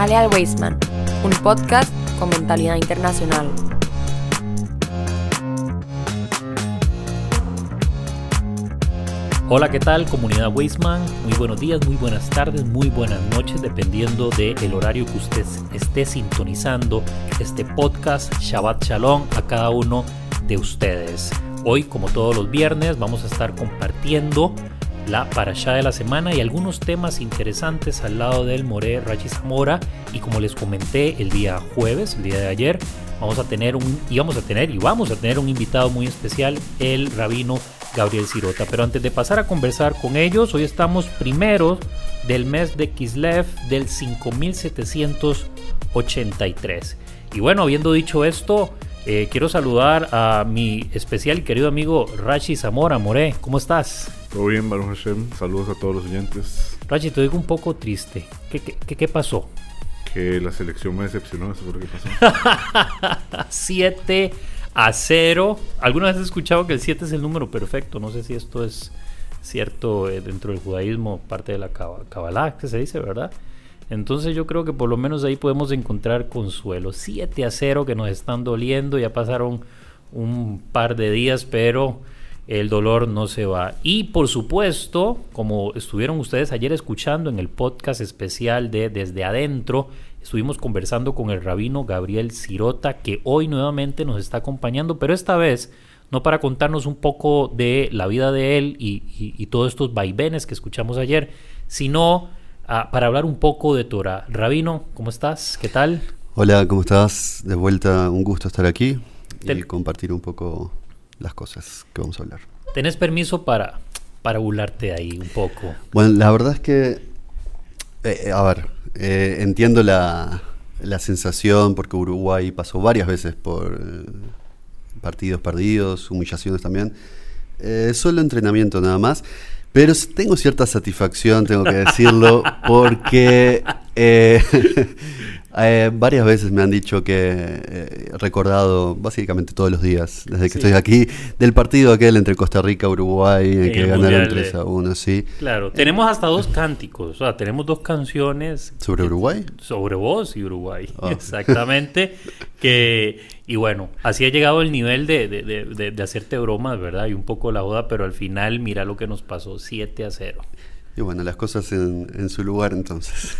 Jale al Weisman, un podcast con mentalidad internacional. Hola, ¿qué tal comunidad Weisman? Muy buenos días, muy buenas tardes, muy buenas noches, dependiendo del horario que usted esté sintonizando este podcast. Shabbat Shalom a cada uno de ustedes. Hoy, como todos los viernes, vamos a estar compartiendo la parashá de la semana y algunos temas interesantes al lado del More Rachi Zamora. Y como les comenté el día jueves, el día de ayer, vamos a tener un, íbamos a tener y vamos a tener un invitado muy especial, el rabino Gabriel Sirota. Pero antes de pasar a conversar con ellos, hoy estamos primeros del mes de Kislev del 5783. Y bueno, habiendo dicho esto, eh, quiero saludar a mi especial y querido amigo Rachi Zamora. More, ¿cómo estás? Todo bien, Baruch Hashem. Saludos a todos los oyentes. Rachi, te digo un poco triste. ¿Qué, qué, qué pasó? Que la selección me decepcionó, eso fue lo que pasó. 7 a 0. Alguna vez he escuchado que el 7 es el número perfecto. No sé si esto es cierto eh, dentro del judaísmo, parte de la Kabbalah, que se dice, ¿verdad? Entonces yo creo que por lo menos ahí podemos encontrar consuelo. 7 a 0 que nos están doliendo. Ya pasaron un par de días, pero el dolor no se va. Y por supuesto, como estuvieron ustedes ayer escuchando en el podcast especial de Desde Adentro, estuvimos conversando con el rabino Gabriel Sirota, que hoy nuevamente nos está acompañando, pero esta vez no para contarnos un poco de la vida de él y, todos estos vaivenes que escuchamos ayer, sino ah, para hablar un poco de Torah. Rabino, ¿cómo estás? ¿Qué tal? Hola, ¿cómo estás? De vuelta, un gusto estar aquí y compartir un poco las cosas que vamos a hablar. ¿Tenés permiso para, para burlarte ahí un poco? Bueno, la verdad es que, eh, eh, a ver, eh, entiendo la, la, sensación porque Uruguay pasó varias veces por partidos perdidos, humillaciones también. solo entrenamiento nada más. Pero tengo cierta satisfacción, tengo que decirlo, porque Eh, varias veces me han dicho que he recordado básicamente todos los días, desde que estoy aquí, del partido aquel entre Costa Rica y Uruguay, en que ganaron 3 a 1, sí. Claro, tenemos hasta dos cánticos, o sea, tenemos dos canciones. ¿Sobre Uruguay? Sobre vos y Uruguay, ah. exactamente. que, y bueno, así ha llegado el nivel de, de, de hacerte bromas, ¿verdad? Y un poco la joda, pero al final mira lo que nos pasó, 7 a 0. Y bueno, las cosas en, su lugar entonces.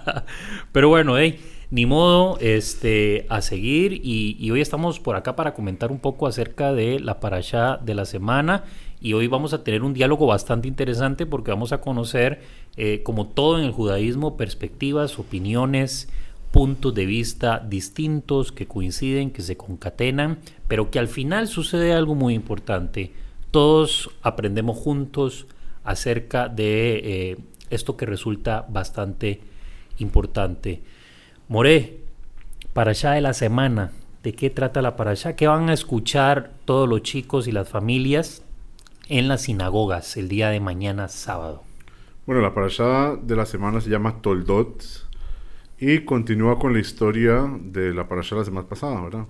Pero bueno, hey, ni modo, este, a seguir. Y, hoy estamos por acá para comentar un poco acerca de la parasha de la semana. Y hoy vamos a tener un diálogo bastante interesante porque vamos a conocer, eh, como todo en el judaísmo, perspectivas, opiniones, puntos de vista distintos que coinciden, que se concatenan, pero que al final sucede algo muy importante. Todos aprendemos juntos acerca de eh, esto que resulta bastante importante. More, para allá de la semana, ¿de qué trata la para allá? ¿Qué van a escuchar todos los chicos y las familias en las sinagogas el día de mañana sábado? Bueno, la parashá de la semana se llama Toldot y continúa con la historia de la parashá de la semana pasada, ¿verdad?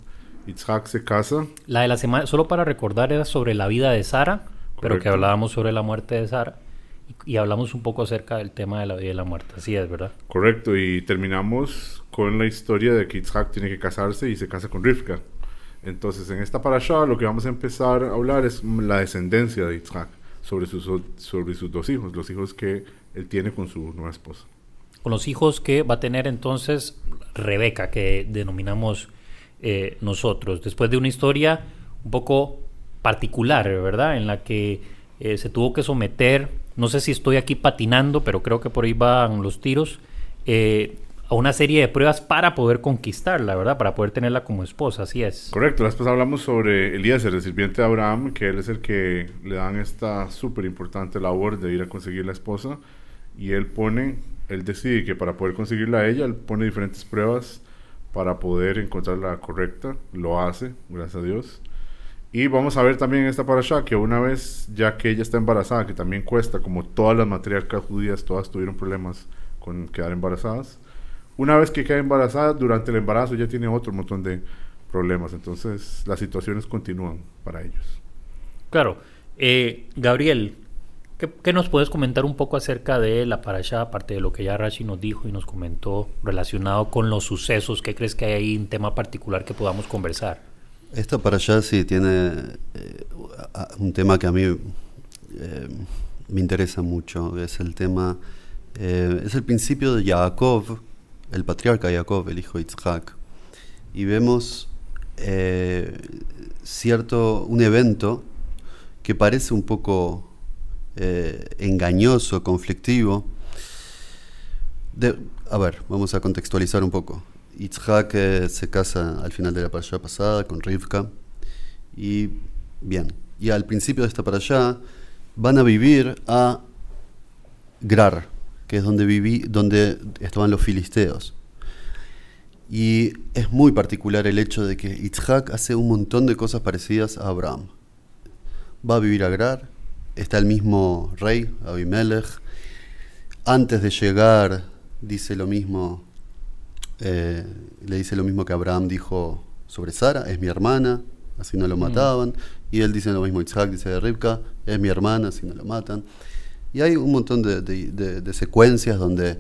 Itzhak se casa. La de la semana, solo para recordar, era sobre la vida de Sara pero que hablábamos sobre la muerte de Sara y, hablamos un poco acerca del tema de la vida y la muerte. Así es, ¿verdad? Correcto, y terminamos con la historia de que Yitzhak tiene que casarse y se casa con Rivka. Entonces, en esta parasha lo que vamos a empezar a hablar es la descendencia de Yitzhak sobre sus, sobre sus dos hijos, los hijos que él tiene con su nueva esposa. Con los hijos que va a tener entonces Rebeca, que denominamos eh, nosotros, después de una historia un poco particular, ¿verdad? En la que eh, se tuvo que someter, no sé si estoy aquí patinando, pero creo que por ahí van los tiros, eh, a una serie de pruebas para poder conquistarla, ¿verdad? Para poder tenerla como esposa, así es. Correcto, después hablamos sobre Elías, el sirviente de Abraham, que él es el que le dan esta súper importante labor de ir a conseguir la esposa, y él pone, él decide que para poder conseguirla a ella, él pone diferentes pruebas para poder encontrar la correcta, lo hace, gracias a Dios. Y vamos a ver también esta parasha que una vez ya que ella está embarazada, que también cuesta, como todas las matriarcas judías, todas tuvieron problemas con quedar embarazadas. Una vez que queda embarazada, durante el embarazo ya tiene otro montón de problemas. Entonces las situaciones continúan para ellos. Claro. Eh, Gabriel, ¿Qué, nos puedes comentar un poco acerca de la parasha, aparte de lo que ya Rashi nos dijo y nos comentó relacionado con los sucesos? ¿Qué crees que hay ahí un tema particular que podamos conversar? Esta parasha sí tiene eh, un tema que a mí eh, me interesa mucho, es el tema, eh, es el principio de Jacob, el patriarca Jacob, el hijo de Isaac. Y vemos cierto, un evento que parece un poco eh, engañoso, conflictivo. a ver, vamos a contextualizar un poco. Itzhak eh, se casa al final de la parasha pasada con Rivka. Y bien, y al principio de esta parasha van a vivir a Grar, que es donde, viví, donde estaban los filisteos. Y es muy particular el hecho de que Itzhak hace un montón de cosas parecidas a Abraham. Va a vivir a Grar, está el mismo rey, Abimelech. Antes de llegar, dice lo mismo, eh, le dice lo mismo que Abraham dijo sobre Sara, es mi hermana, así no lo mm. mataban. Y él dice lo mismo, Isaac dice de Rivka, es mi hermana, así no lo matan. Y hay un montón de, secuencias donde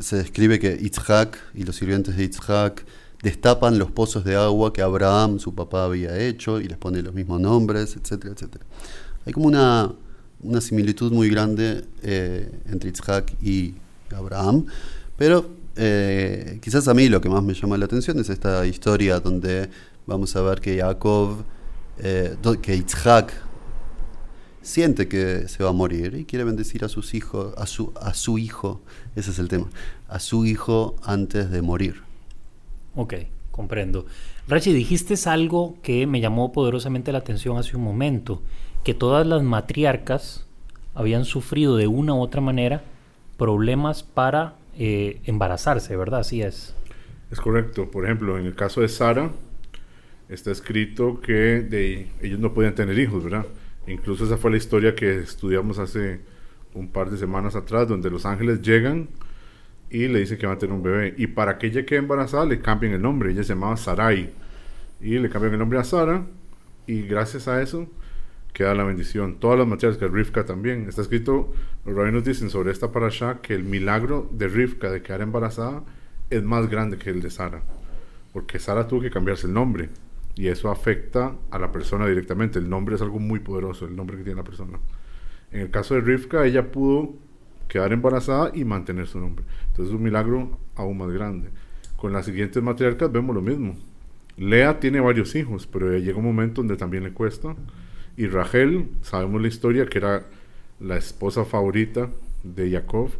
se describe que Isaac y los sirvientes de Isaac destapan los pozos de agua que Abraham, su papá, había hecho y les pone los mismos nombres, etcétera, etcétera. Hay como una, una similitud muy grande eh, entre Isaac y Abraham, pero eh, quizás a mí lo que más me llama la atención es esta historia donde vamos a ver que Jacob, eh, que Isaac siente que se va a morir y quiere bendecir a sus hijos, a su, a su hijo, ese es el tema, a su hijo antes de morir. Ok, comprendo. Rachi, dijiste algo que me llamó poderosamente la atención hace un momento que todas las matriarcas habían sufrido de una u otra manera problemas para eh, embarazarse, ¿verdad? Así es. Es correcto. Por ejemplo, en el caso de Sara, está escrito que ellos no podían tener hijos, ¿verdad? Incluso esa fue la historia que estudiamos hace un par de semanas atrás, donde los ángeles llegan y le dicen que van a tener un bebé. Y para que ella quede embarazada, le cambian el nombre. Ella se llamaba Sarai. Y le cambian el nombre a Sara. Y gracias a eso, que da la bendición. Todas las materias que Rivka también. Está escrito, los rabinos dicen sobre esta parasha que el milagro de Rivka de quedar embarazada es más grande que el de Sara. Porque Sara tuvo que cambiarse el nombre. Y eso afecta a la persona directamente. El nombre es algo muy poderoso, el nombre que tiene la persona. En el caso de Rivka, ella pudo quedar embarazada y mantener su nombre. Entonces es un milagro aún más grande. Con las siguientes matriarcas vemos lo mismo. Lea tiene varios hijos, pero llega un momento donde también le cuesta y Rachel, sabemos la historia, que era la esposa favorita de Jacob,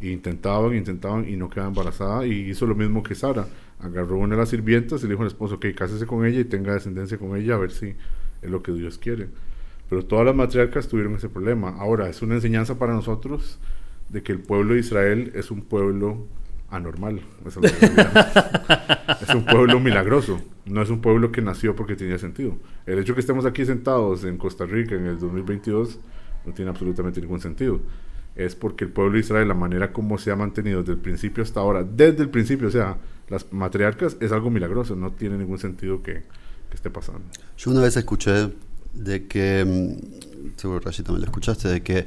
e intentaban, intentaban y no quedaba embarazada, y hizo lo mismo que Sara. Agarró una de las sirvientas y le dijo al esposo, que cásese con ella y tenga descendencia con ella, a ver si es lo que Dios quiere. Pero todas las matriarcas tuvieron ese problema. Ahora, es una enseñanza para nosotros de que el pueblo de Israel es un pueblo anormal. es un pueblo milagroso. No es un pueblo que nació porque tenía sentido. El hecho que estemos aquí sentados en Costa Rica en el 2022 no tiene absolutamente ningún sentido. Es porque el pueblo de Israel, la manera como se ha mantenido desde el principio hasta ahora, desde el principio, o sea, las matriarcas, es algo milagroso. No tiene ningún sentido que, esté pasando. Yo una vez escuché de que, mm, seguro Rashid también lo escuchaste, de que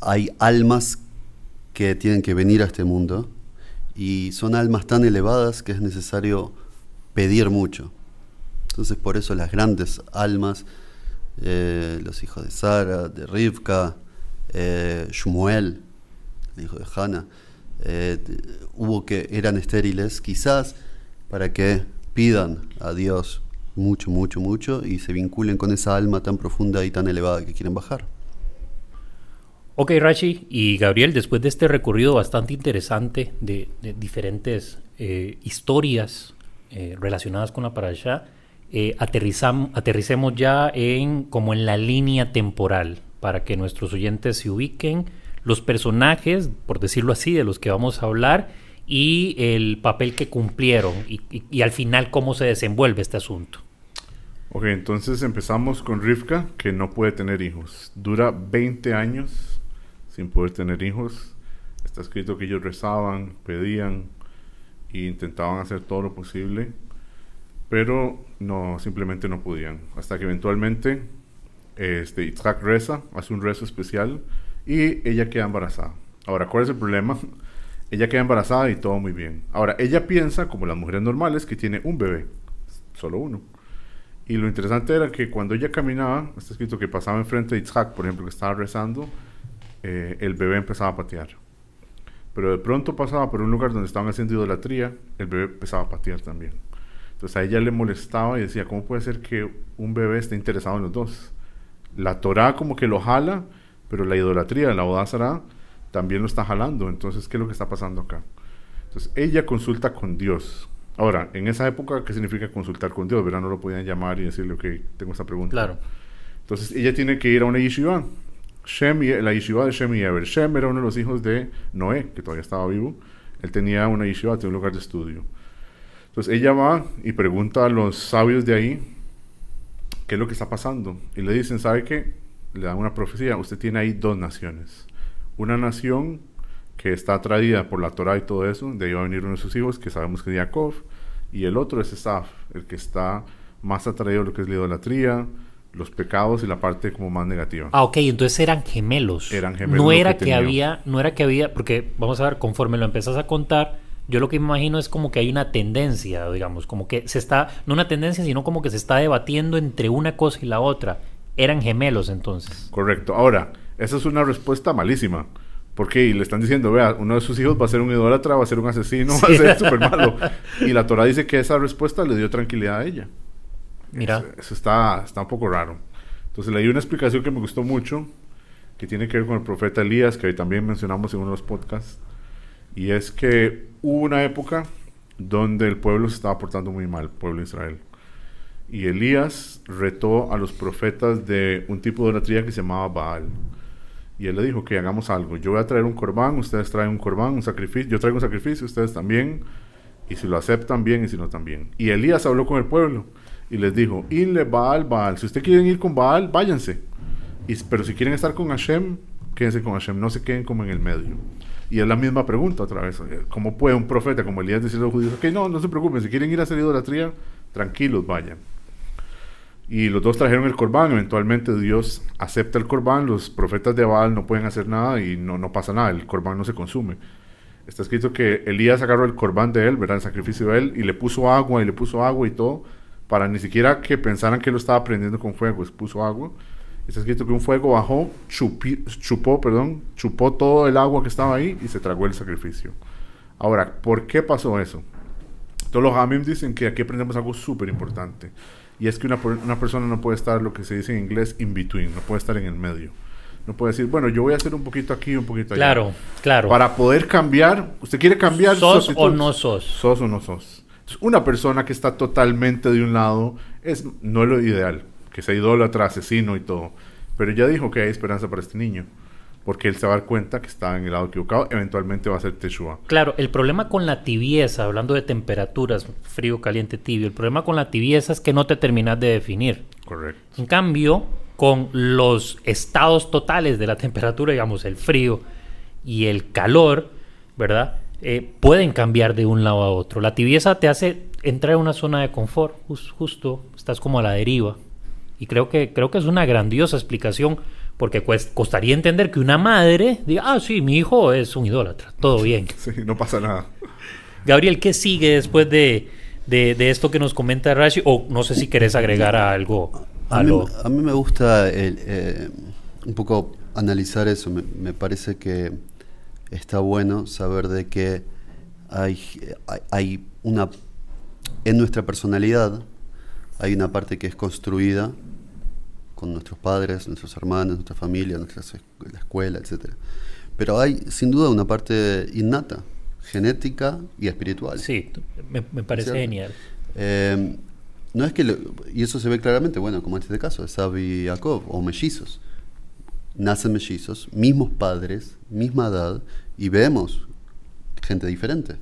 hay almas que tienen que venir a este mundo y son almas tan elevadas que es necesario pedir mucho. Entonces por eso las grandes almas, eh, los hijos de Sara, de Rivka, eh, Shmuel, el hijo de Hannah, eh, hubo que eran estériles quizás para que pidan a Dios mucho, mucho, mucho y se vinculen con esa alma tan profunda y tan elevada que quieren bajar. Ok, Rashi y Gabriel, después de este recorrido bastante interesante de, diferentes eh, historias eh, relacionadas con la parasha, eh, aterricemos ya en como en la línea temporal para que nuestros oyentes se ubiquen los personajes, por decirlo así, de los que vamos a hablar y el papel que cumplieron y, y al final cómo se desenvuelve este asunto. Ok, entonces empezamos con Rivka, que no puede tener hijos. Dura 20 años sin poder tener hijos. Está escrito que ellos rezaban, pedían e intentaban hacer todo lo posible, pero no, simplemente no podían. Hasta que eventualmente Este, Isaac reza, hace un rezo especial y ella queda embarazada. Ahora, ¿cuál es el problema? ella queda embarazada y todo muy bien. Ahora, ella piensa, como las mujeres normales, que tiene un bebé, solo uno. Y lo interesante era que cuando ella caminaba, está escrito que pasaba enfrente de Isaac, por ejemplo, que estaba rezando, eh, el bebé empezaba a patear. Pero de pronto pasaba por un lugar donde estaban haciendo idolatría, el bebé empezaba a patear también. Entonces a ella le molestaba y decía, ¿cómo puede ser que un bebé esté interesado en los dos? La Torah como que lo jala, pero la idolatría, la Odázara, también lo está jalando. Entonces, ¿qué es lo que está pasando acá? Entonces, ella consulta con Dios. Ahora, en esa época, ¿qué significa consultar con Dios? ¿Verdad? No lo podían llamar y decirle, ok, tengo esta pregunta. Claro. Entonces, ella tiene que ir a una yeshiva. Shem, la yeshiva de Shem y Eber. Shem era uno de los hijos de Noé, que todavía estaba vivo. Él tenía una yeshiva, tenía un lugar de estudio. Entonces, ella va y pregunta a los sabios de ahí, ¿qué es lo que está pasando? Y le dicen, ¿sabe qué? Le dan una profecía, usted tiene ahí dos naciones. Una nación que está atraída por la Torah y todo eso, de ahí va a venir uno de sus hijos, que sabemos que es Jacob, y el otro es Esaf, el que está más atraído a lo que es la idolatría, los pecados y la parte como más negativa. Ah, ok, entonces eran gemelos. Eran gemelos No era que había, no era que había, porque vamos a ver, conforme lo empezás a contar, yo lo que me imagino es como que hay una tendencia, digamos, como que se está, no una tendencia, sino como que se está debatiendo entre una cosa y la otra. Eran gemelos entonces. Correcto. Ahora, esa es una respuesta malísima. Porque le están diciendo, vea, uno de sus hijos va a ser un idólatra, va a ser un asesino, va a ser súper malo. Y la Torah dice que esa respuesta le dio tranquilidad a ella. Mira, Eso, eso está, está un poco raro. Entonces leí una explicación que me gustó mucho, que tiene que ver con el profeta Elías, que también mencionamos en uno de los podcasts. Y es que hubo una época donde el pueblo se estaba portando muy mal, el pueblo de Israel. Y Elías retó a los profetas de un tipo de idolatría que se llamaba Baal. Y él le dijo que hagamos algo. Yo voy a traer un corbán, ustedes traen un corbán, un sacrificio. Yo traigo un sacrificio, ustedes también. Y si lo aceptan, bien, y si no, también. Y Elías habló con el pueblo y les dijo, Inle Baal, Baal. Si ustedes quieren ir con Baal, váyanse. Y, pero si quieren estar con Hashem, quédense con Hashem. No se queden como en el medio. Y es la misma pregunta otra vez. ¿Cómo puede un profeta como Elías decirle a los judíos, ok, no, no se preocupen, si quieren ir a hacer idolatría, tranquilos, vayan. Y los dos trajeron el corbán, eventualmente Dios acepta el corbán, los profetas de Baal no pueden hacer nada y no, no pasa nada, el corbán no se consume. Está escrito que Elías agarró el corbán de él, ¿verdad? El sacrificio de él, y le puso agua, y le puso agua y todo, para ni siquiera que pensaran que lo estaba prendiendo con fuego, es puso agua. Está escrito que un fuego bajó, chupi- chupó, perdón, chupó todo el agua que estaba ahí y se tragó el sacrificio. Ahora, ¿por qué pasó eso? Todos los Hamim dicen que aquí aprendemos algo súper importante. Y es que una, per- una persona no puede estar, lo que se dice en inglés, in between, no puede estar en el medio. No puede decir, bueno, yo voy a hacer un poquito aquí, un poquito allá. claro, claro. Para poder cambiar, ¿usted quiere cambiar ¿Sos o no sos? ¿Sos o no sos? Una persona que está totalmente de un lado es no es lo ideal, que sea idólatra, asesino y todo. Pero ya dijo que hay esperanza para este niño, porque él se va a dar cuenta que está en el lado equivocado, eventualmente va a ser Teshua. Claro, el problema con la tibieza, hablando de temperaturas, frío, caliente, tibio, el problema con la tibieza es que no te terminas de definir. Correcto. En cambio, con los estados totales de la temperatura, digamos, el frío y el calor, ¿verdad? Eh, pueden cambiar de un lado a otro. La tibieza te hace entrar en una zona de confort, jus- justo, estás como a la deriva. Y creo que, creo que es una grandiosa explicación, porque cuest- costaría entender que una madre diga, ah, sí, mi hijo es un idólatra, todo bien. Sí, no pasa nada. Gabriel, ¿qué sigue después de, de- de esto que nos comenta Rashi? O no sé si querés agregar algo A a mí, lo... a mí me gusta el, eh, un poco analizar eso. Me, me parece que está bueno saber de que hay, hay- una... En nuestra personalidad hay una parte que es construida con nuestros padres, nuestros hermanos, nuestra familia, nuestra la escuela, etc. Pero hay sin duda una parte innata, genética y espiritual. Sí, me, me parece ¿Cierto? genial. Eh, no es que, lo- y eso se ve claramente, bueno, como en este caso, Esab y Jacob, o mellizos. Nacen mellizos, mismos padres, misma edad, y vemos gente diferente,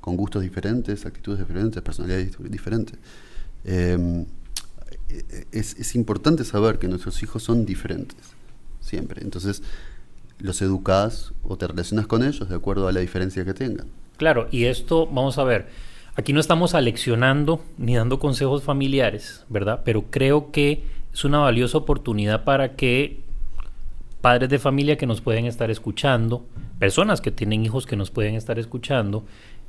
con gustos diferentes, actitudes diferentes, personalidades dif- diferentes. Eh, es, es importante saber que nuestros hijos son diferentes, siempre. Entonces, los educas o te relacionas con ellos de acuerdo a la diferencia que tengan. Claro, y esto, vamos a ver, aquí no estamos aleccionando ni dando consejos familiares, ¿verdad? Pero creo que es una valiosa oportunidad para que padres de familia que nos pueden estar escuchando, personas que tienen hijos que nos pueden estar escuchando,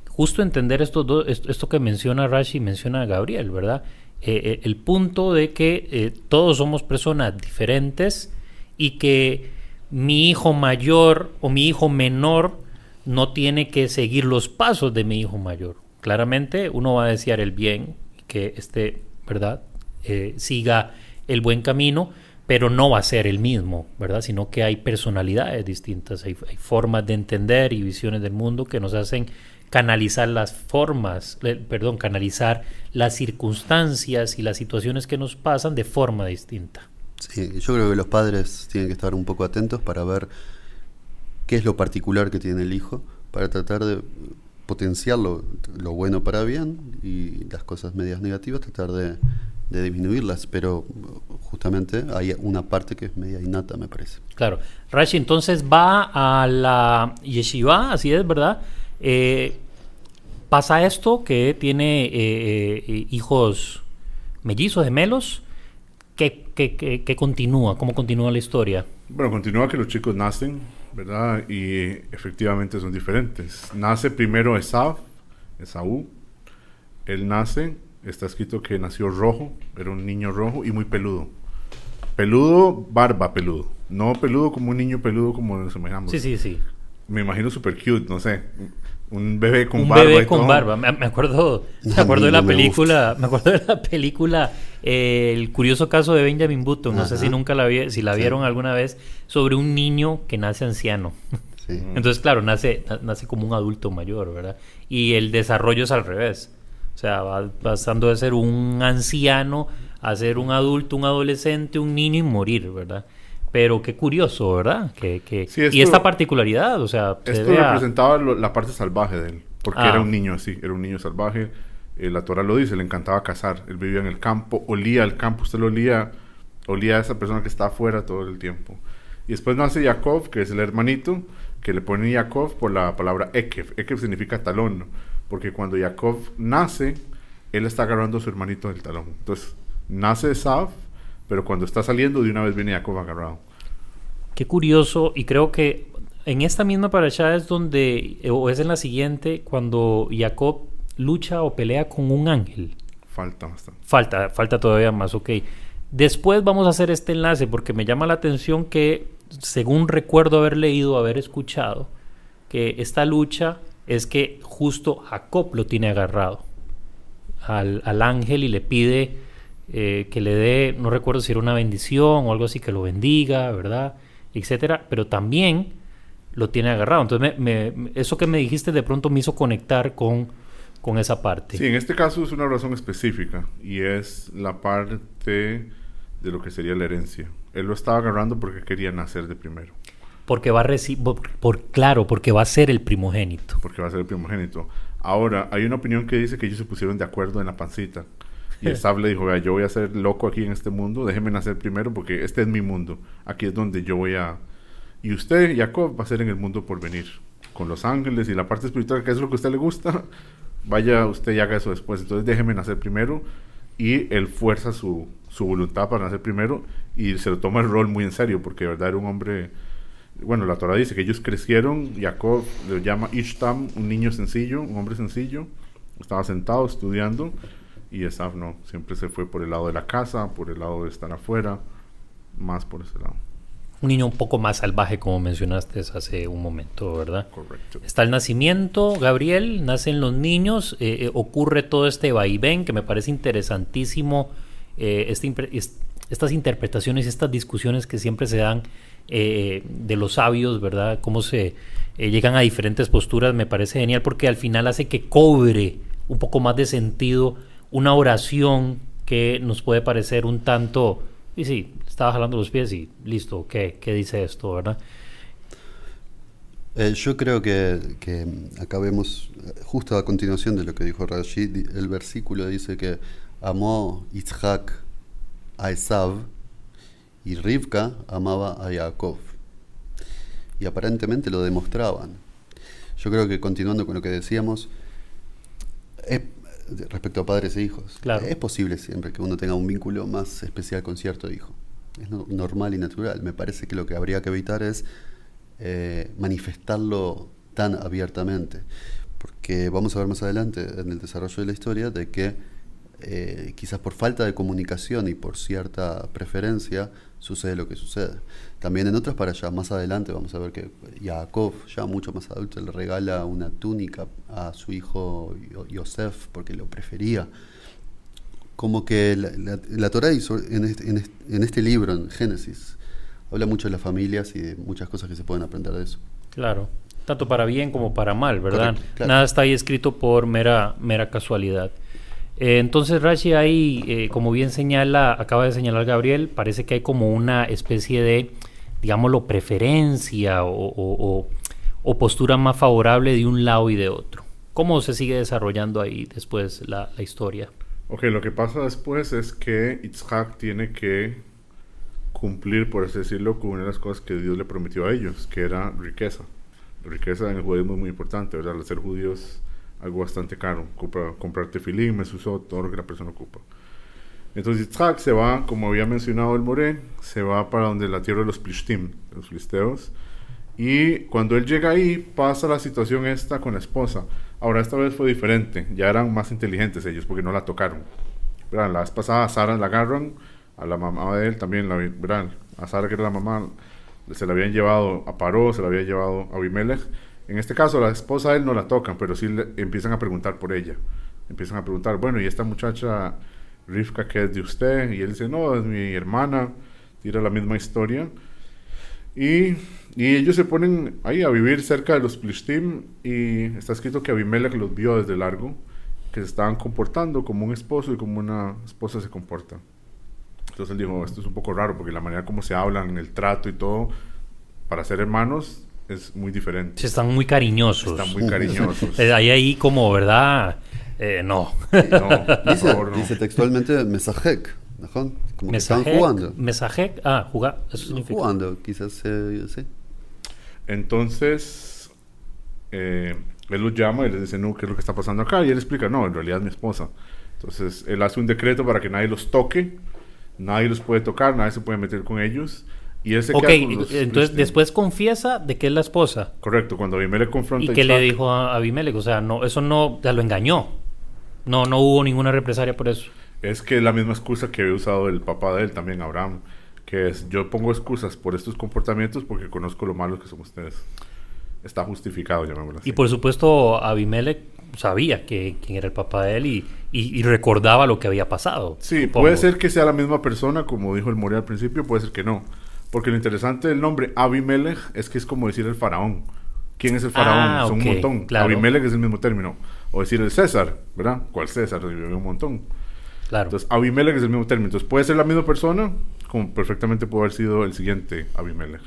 justo entender esto, esto que menciona Rashi y menciona Gabriel, ¿verdad? Eh, eh, el punto de que eh, todos somos personas diferentes y que mi hijo mayor o mi hijo menor no tiene que seguir los pasos de mi hijo mayor. Claramente uno va a desear el bien, que este, ¿verdad? siga el buen camino, pero no va a ser el mismo, ¿verdad? Sino que hay personalidades distintas, hay, formas de entender y visiones del mundo que nos hacen canalizar las formas, perdón, canalizar las circunstancias y las situaciones que nos pasan de forma distinta. Sí, yo creo que los padres tienen que estar un poco atentos para ver qué es lo particular que tiene el hijo, para tratar de potenciar lo, bueno para bien y las cosas medias negativas, tratar de, de disminuirlas, pero justamente hay una parte que es media innata, me parece. Claro. Rashi entonces va a la yeshiva, así es, ¿verdad? Eh, pasa esto que tiene eh, eh, hijos mellizos, gemelos. ¿Qué, qué, continúa? ¿Cómo continúa la historia? Bueno, continúa que los chicos nacen, ¿verdad? Y efectivamente son diferentes. Nace primero Esaú, Esaú. Él nace está escrito que nació rojo, era un niño rojo y muy peludo. Peludo, barba peludo. No peludo como un niño peludo como nos imaginamos. Sí, sí, sí. Me imagino super cute, no sé. Un bebé con barba. Un bebé con barba. Me, acuerdo, me acuerdo de la película, me, acuerdo de la película El curioso caso de Benjamin Button. No sé si nunca la vi, si la vieron alguna vez sobre un niño que nace anciano. Entonces, claro, nace, nace como un adulto mayor, ¿verdad? Y el desarrollo es al revés. O sea, va pasando de ser un anciano a ser un adulto, un adolescente, un niño y morir, ¿verdad? Pero qué curioso, ¿verdad? Que, que... y esta particularidad, o sea... Esto representaba la parte salvaje de él, porque era ah. un niño así, era un niño salvaje. Eh, la Torah lo dice, le encantaba cazar. Él vivía en el campo, olía el campo, usted lo olía, olía a esa persona que está afuera todo el tiempo. Y después nace Jacob, que es el hermanito, que le pone Jacob por la palabra Ekev. Ekev significa talón porque cuando Jacob nace, él está agarrando a su hermanito del talón. Entonces, nace Esav, pero cuando está saliendo, de una vez viene Jacob agarrado. Qué curioso, y creo que en esta misma paracha es donde, o es en la siguiente, cuando Jacob lucha o pelea con un ángel. Falta bastante. Falta, falta todavía más, ok. Después vamos a hacer este enlace porque me llama la atención que, según recuerdo haber leído, haber escuchado, que esta lucha es que justo Jacob lo tiene agarrado al, ángel y le pide eh, que le dé, no recuerdo si era una bendición o algo así, que lo bendiga, ¿verdad? Etcétera, pero también lo tiene agarrado. Entonces, eso que me dijiste de pronto me hizo conectar con, con esa parte. Sí, en este caso es una razón específica y es la parte de lo que sería la herencia. Él lo estaba agarrando porque quería nacer de primero. Porque va a recibir, por, claro, porque va a ser el primogénito. Porque va a ser el primogénito. Ahora, hay una opinión que dice que ellos se pusieron de acuerdo en la pancita. Y el le dijo, vea, yo voy a ser loco aquí en este mundo, déjeme nacer primero porque este es mi mundo. Aquí es donde yo voy a... Y usted, Jacob, va a ser en el mundo por venir. Con los ángeles y la parte espiritual, que es lo que a usted le gusta, vaya usted y haga eso después. Entonces déjeme nacer primero. Y él fuerza su, su voluntad para nacer primero y se lo toma el rol muy en serio porque de verdad era un hombre bueno, la Torah dice que ellos crecieron, Jacob le llama Ishtam, un niño sencillo, un hombre sencillo, estaba sentado estudiando, y Esaf no, siempre se fue por el lado de la casa, por el lado de estar afuera, más por ese lado. Un niño un poco más salvaje, como mencionaste hace un momento, ¿verdad? Correcto. Está el nacimiento, Gabriel, nacen los niños, eh, eh, ocurre todo este vaivén que me parece interesantísimo, eh, este estas interpretaciones, estas discusiones que siempre se dan eh, de los sabios, ¿verdad? Cómo se eh, llegan a diferentes posturas, me parece genial porque al final hace que cobre un poco más de sentido una oración que nos puede parecer un tanto, y sí, estaba jalando los pies y listo, ¿qué, qué dice esto, verdad? Eh, yo creo que, que, acá vemos, justo a continuación de lo que dijo Rashid, el versículo dice que amó Isaac a Esav y Rivka amaba a Jacob. Y aparentemente lo demostraban. Yo creo que continuando con lo que decíamos, respecto a padres e hijos. Claro. Es posible siempre que uno tenga un vínculo más especial con cierto hijo. Es no- normal y natural. Me parece que lo que habría que evitar es eh, manifestarlo tan abiertamente. Porque vamos a ver más adelante en el desarrollo de la historia de que eh, quizás por falta de comunicación y por cierta preferencia sucede lo que sucede. También en otras para allá, más adelante vamos a ver que Jacob, ya mucho más adulto, le regala una túnica a su hijo Yo- Yosef porque lo prefería. Como que la, la, la Torah en este, en, este, en este libro, en Génesis, habla mucho de las familias y de muchas cosas que se pueden aprender de eso. Claro. Tanto para bien como para mal, ¿verdad? Correcto, claro. Nada está ahí escrito por mera, mera casualidad. Eh, entonces, Rashi, ahí, eh, como bien señala, acaba de señalar Gabriel, parece que hay como una especie de, digámoslo, preferencia o, postura más favorable de un lado y de otro. ¿Cómo se sigue desarrollando ahí después la, historia? Ok, lo que pasa después es que Itzhak tiene que cumplir, por así decirlo, con una de las cosas que Dios le prometió a ellos, que era riqueza. Riqueza en el judaísmo es muy importante, ¿verdad? Al ser judíos algo bastante caro. Compra, comprar tefilín, mesuzot, todo lo que la persona ocupa. Entonces Yitzhak se va, como había mencionado el Moré, se va para donde la tierra de los Plishtim, los filisteos. Y cuando él llega ahí, pasa la situación esta con la esposa. Ahora, esta vez fue diferente. Ya eran más inteligentes ellos porque no la tocaron. ¿Verdad? La vez pasada a Sara la agarran, a la mamá de él también, la, ¿verdad? a Sara que era la mamá, se la habían llevado a Paró, se la había llevado a Abimelech. En este caso, la esposa de él no la tocan, pero sí le empiezan a preguntar por ella. Empiezan a preguntar, bueno, ¿y esta muchacha Rivka que es de usted? Y él dice, no, es mi hermana. Tira la misma historia. Y, y ellos se ponen ahí a vivir cerca de los Plishtim y está escrito que Abimelech los vio desde largo, que se estaban comportando como un esposo y como una esposa se comporta. Entonces él dijo, esto es un poco raro porque la manera como se hablan, el trato y todo, para ser hermanos es muy diferente. Sí, están muy cariñosos. Están muy cariñosos. Eh, Hay ahí como, ¿verdad? Eh, no. No, Dice, favor, no. dice textualmente Mesajek, ¿no? como que están Mesajek, jugando. Mesajek, ah, jugar, eso Están significa. jugando, quizás eh, sí. Entonces, eh, él los llama y les dice, no, ¿qué es lo que está pasando acá? Y él explica, no, en realidad es mi esposa. Entonces, él hace un decreto para que nadie los toque, nadie los puede tocar, nadie se puede meter con ellos. Y él se Ok, queda con los entonces Filistín. después confiesa de que es la esposa. Correcto, cuando Abimelech confronta ¿Y a qué le dijo a Abimelech? O sea, no, eso no, ya lo engañó. No, no hubo ninguna represalia por eso. Es que es la misma excusa que había usado el papá de él también, Abraham, que es, yo pongo excusas por estos comportamientos porque conozco lo malos que son ustedes. Está justificado, llamémoslo así. Y por supuesto, Abimelech sabía que, quién era el papá de él y, y- y recordaba lo que había pasado. Sí, supongo. puede ser que sea la misma persona, como dijo el Moria al principio, puede ser que no. Porque lo interesante del nombre Abimelech es que es como decir el faraón. ¿Quién es el faraón? Ah, Son un montón. claro. Abimelech es el mismo término. O decir el César, ¿verdad? ¿Cuál César? Un montón. Claro. Entonces, Abimelech es el mismo término. Entonces, puede ser la misma persona, como perfectamente puede haber sido el siguiente Abimelech.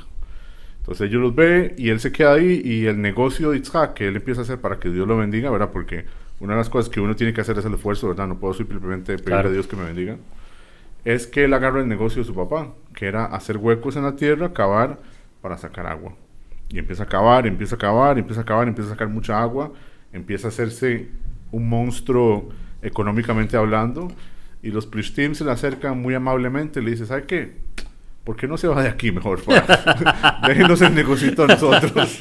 Entonces, ellos los ve y él se queda ahí y el negocio de Itzhak que él empieza a hacer para que Dios lo bendiga, ¿verdad? Porque una de las cosas que uno tiene que hacer es el esfuerzo, ¿verdad? No puedo simplemente pedirle Claro. a Dios que me bendiga. Es que él agarra el negocio de su papá, que era hacer huecos en la tierra, cavar para sacar agua. Y empieza a cavar, empieza a cavar, empieza a cavar, empieza a sacar mucha agua, empieza a hacerse un monstruo económicamente hablando. Y los Plishtim se le acercan muy amablemente y le dicen, ¿sabe qué? ¿Por qué no se va de aquí mejor? Déjenos el negocito a nosotros.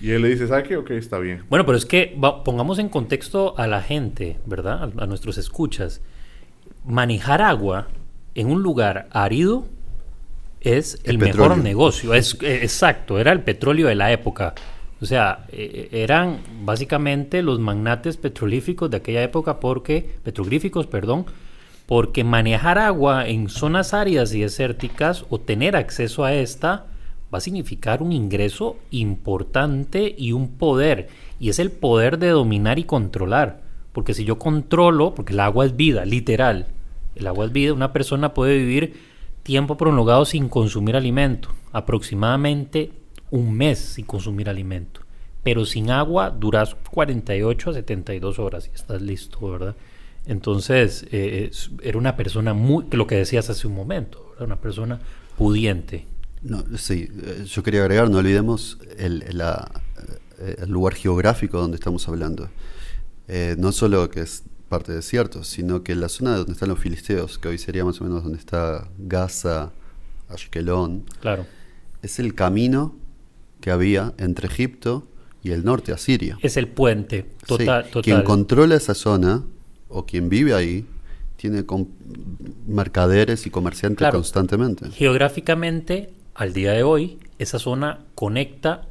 y él le dice, ¿sabe qué? Ok, está bien. Bueno, pero es que va- pongamos en contexto a la gente, ¿verdad? A, a nuestros escuchas. Manejar agua en un lugar árido es el, El mejor negocio. Es, eh, exacto, era el petróleo de la época. O sea, eh, eran básicamente los magnates petrolíficos de aquella época porque, petrogríficos, perdón, porque manejar agua en zonas áridas y desérticas o tener acceso a esta va a significar un ingreso importante y un poder. Y es el poder de dominar y controlar. Porque si yo controlo, porque el agua es vida, literal. El agua es vida, una persona puede vivir tiempo prolongado sin consumir alimento. Aproximadamente un mes sin consumir alimento. Pero sin agua duras 48 a 72 horas y estás listo, ¿verdad? Entonces, eh, era una persona muy, lo que decías hace un momento, ¿verdad? una persona pudiente. Sí, eh, yo quería agregar, no olvidemos eh, el lugar geográfico donde estamos hablando. Eh, no solo que es parte de desierto, sino que la zona donde están los filisteos, que hoy sería más o menos donde está Gaza, Ashkelon, Claro. es el camino que había entre Egipto y el norte a Siria. Es el puente. Total, Sí, total. Quien controla esa zona o quien vive ahí tiene mercaderes y comerciantes Claro. constantemente. Geográficamente, al día de hoy, esa zona conecta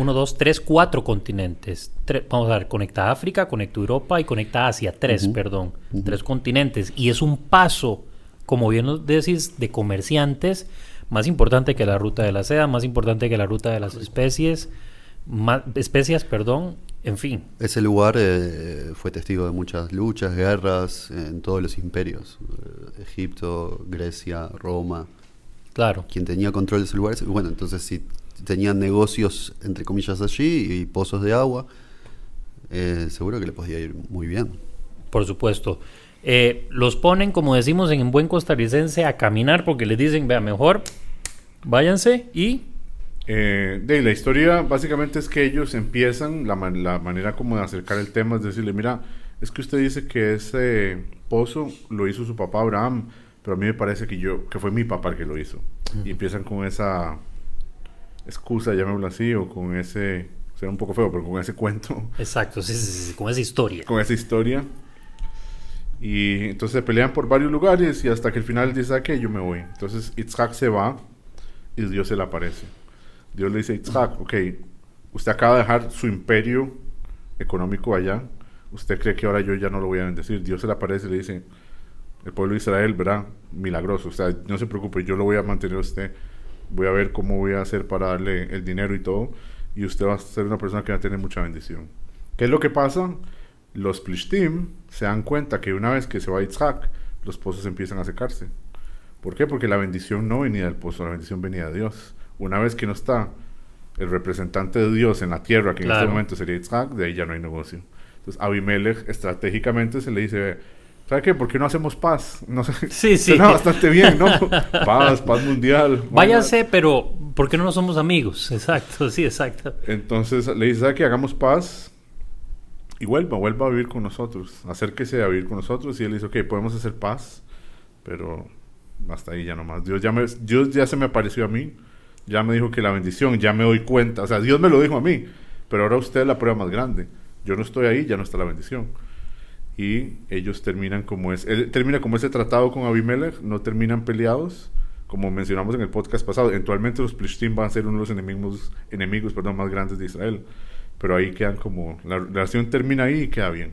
uno, dos, tres, cuatro continentes. Tre- vamos a ver, conecta África, conecta Europa y conecta Asia. Tres, perdón. Tres continentes. Y es un paso, como bien nos decís, de comerciantes más importante que la ruta de la seda, más importante que la ruta de las especies, más, especias, perdón, en fin. Ese lugar eh, fue testigo de muchas luchas, guerras en todos los imperios. Eh, Egipto, Grecia, Roma. Claro. Quien tenía control de ese lugar. Bueno, entonces si tenían negocios, entre comillas, allí y pozos de agua, eh, seguro que le podía ir muy bien. Por supuesto. Eh, los ponen, como decimos en buen costarricense, a caminar porque les dicen, vea, mejor váyanse y... Eh, de la historia básicamente es que ellos empiezan, la, man- la manera como de acercar el tema es decirle, mira, es que usted dice que ese pozo lo hizo su papá Abraham, pero a mí me parece que yo, que fue mi papá el que lo hizo. Y empiezan con esa excusa, llamémoslo así, o con ese, será un poco feo, pero con ese cuento, Exacto, sí, sí, sí, con esa historia. con esa historia. Y entonces se pelean por varios lugares y hasta que al final dice, ¿a qué? Yo me voy. Entonces Itzhak se va y Dios se le aparece. Dios le dice, Itzhak, ok, usted acaba de dejar su imperio económico allá. ¿Usted cree que ahora yo ya no lo voy a bendecir? Dios se le aparece y le dice, el pueblo de Israel, ¿verdad? Milagroso. O sea, no se preocupe, yo lo voy a mantener a usted. Voy a ver cómo voy a hacer para darle el dinero y todo. Y usted va a ser una persona que va a tener mucha bendición. ¿Qué es lo que pasa? Los Plishtim se dan cuenta que una vez que se va Isaac, los pozos empiezan a secarse. ¿Por qué? Porque la bendición no venía del pozo, la bendición venía de Dios. Una vez que no está el representante de Dios en la tierra, que en este momento sería Isaac, de ahí ya no hay negocio. Entonces Abimelech estratégicamente se le dice, ¿sabe qué? ¿Por qué no hacemos paz? No sé, Sí, sí. suena bastante bien, ¿no? paz, paz mundial. Váyanse, pero ¿por qué no somos amigos? Exacto, sí, exacto. Entonces le dice, ¿sabe que hagamos paz? Y vuelva, vuelva a vivir con nosotros. Acérquese a vivir con nosotros. Y él dice, ok, podemos hacer paz, pero hasta ahí ya nomás. Dios ya, me, Dios ya se me apareció a mí. Ya me dijo que la bendición, ya me doy cuenta. O sea, Dios me lo dijo a mí. Pero ahora usted es la prueba más grande. Yo no estoy ahí, ya no está la bendición. Y ellos terminan como es. Él termina como ese tratado con Abimelech. No terminan peleados. Como mencionamos en el podcast pasado. Eventualmente los Plishtim van a ser uno de los enemigos, enemigos perdón, más grandes de Israel. Pero ahí quedan como. La relación termina ahí y queda bien.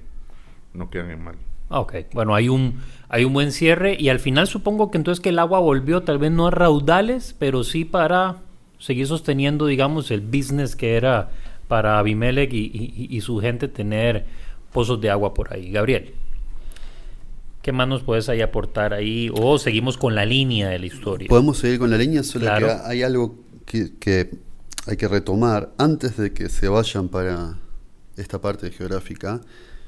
No quedan en mal. Ah, Ok, bueno, hay un, hay un buen cierre y al final supongo que entonces que el agua volvió, tal vez no a raudales, pero sí para seguir sosteniendo, digamos, el business que era para Abimelech y, y- y su gente tener pozos de agua por ahí. Gabriel, ¿qué más nos puedes ahí aportar ahí? O seguimos con la línea de la historia. Podemos seguir con la línea, solo Claro. que hay algo que, que hay que retomar. Antes de que se vayan para esta parte geográfica,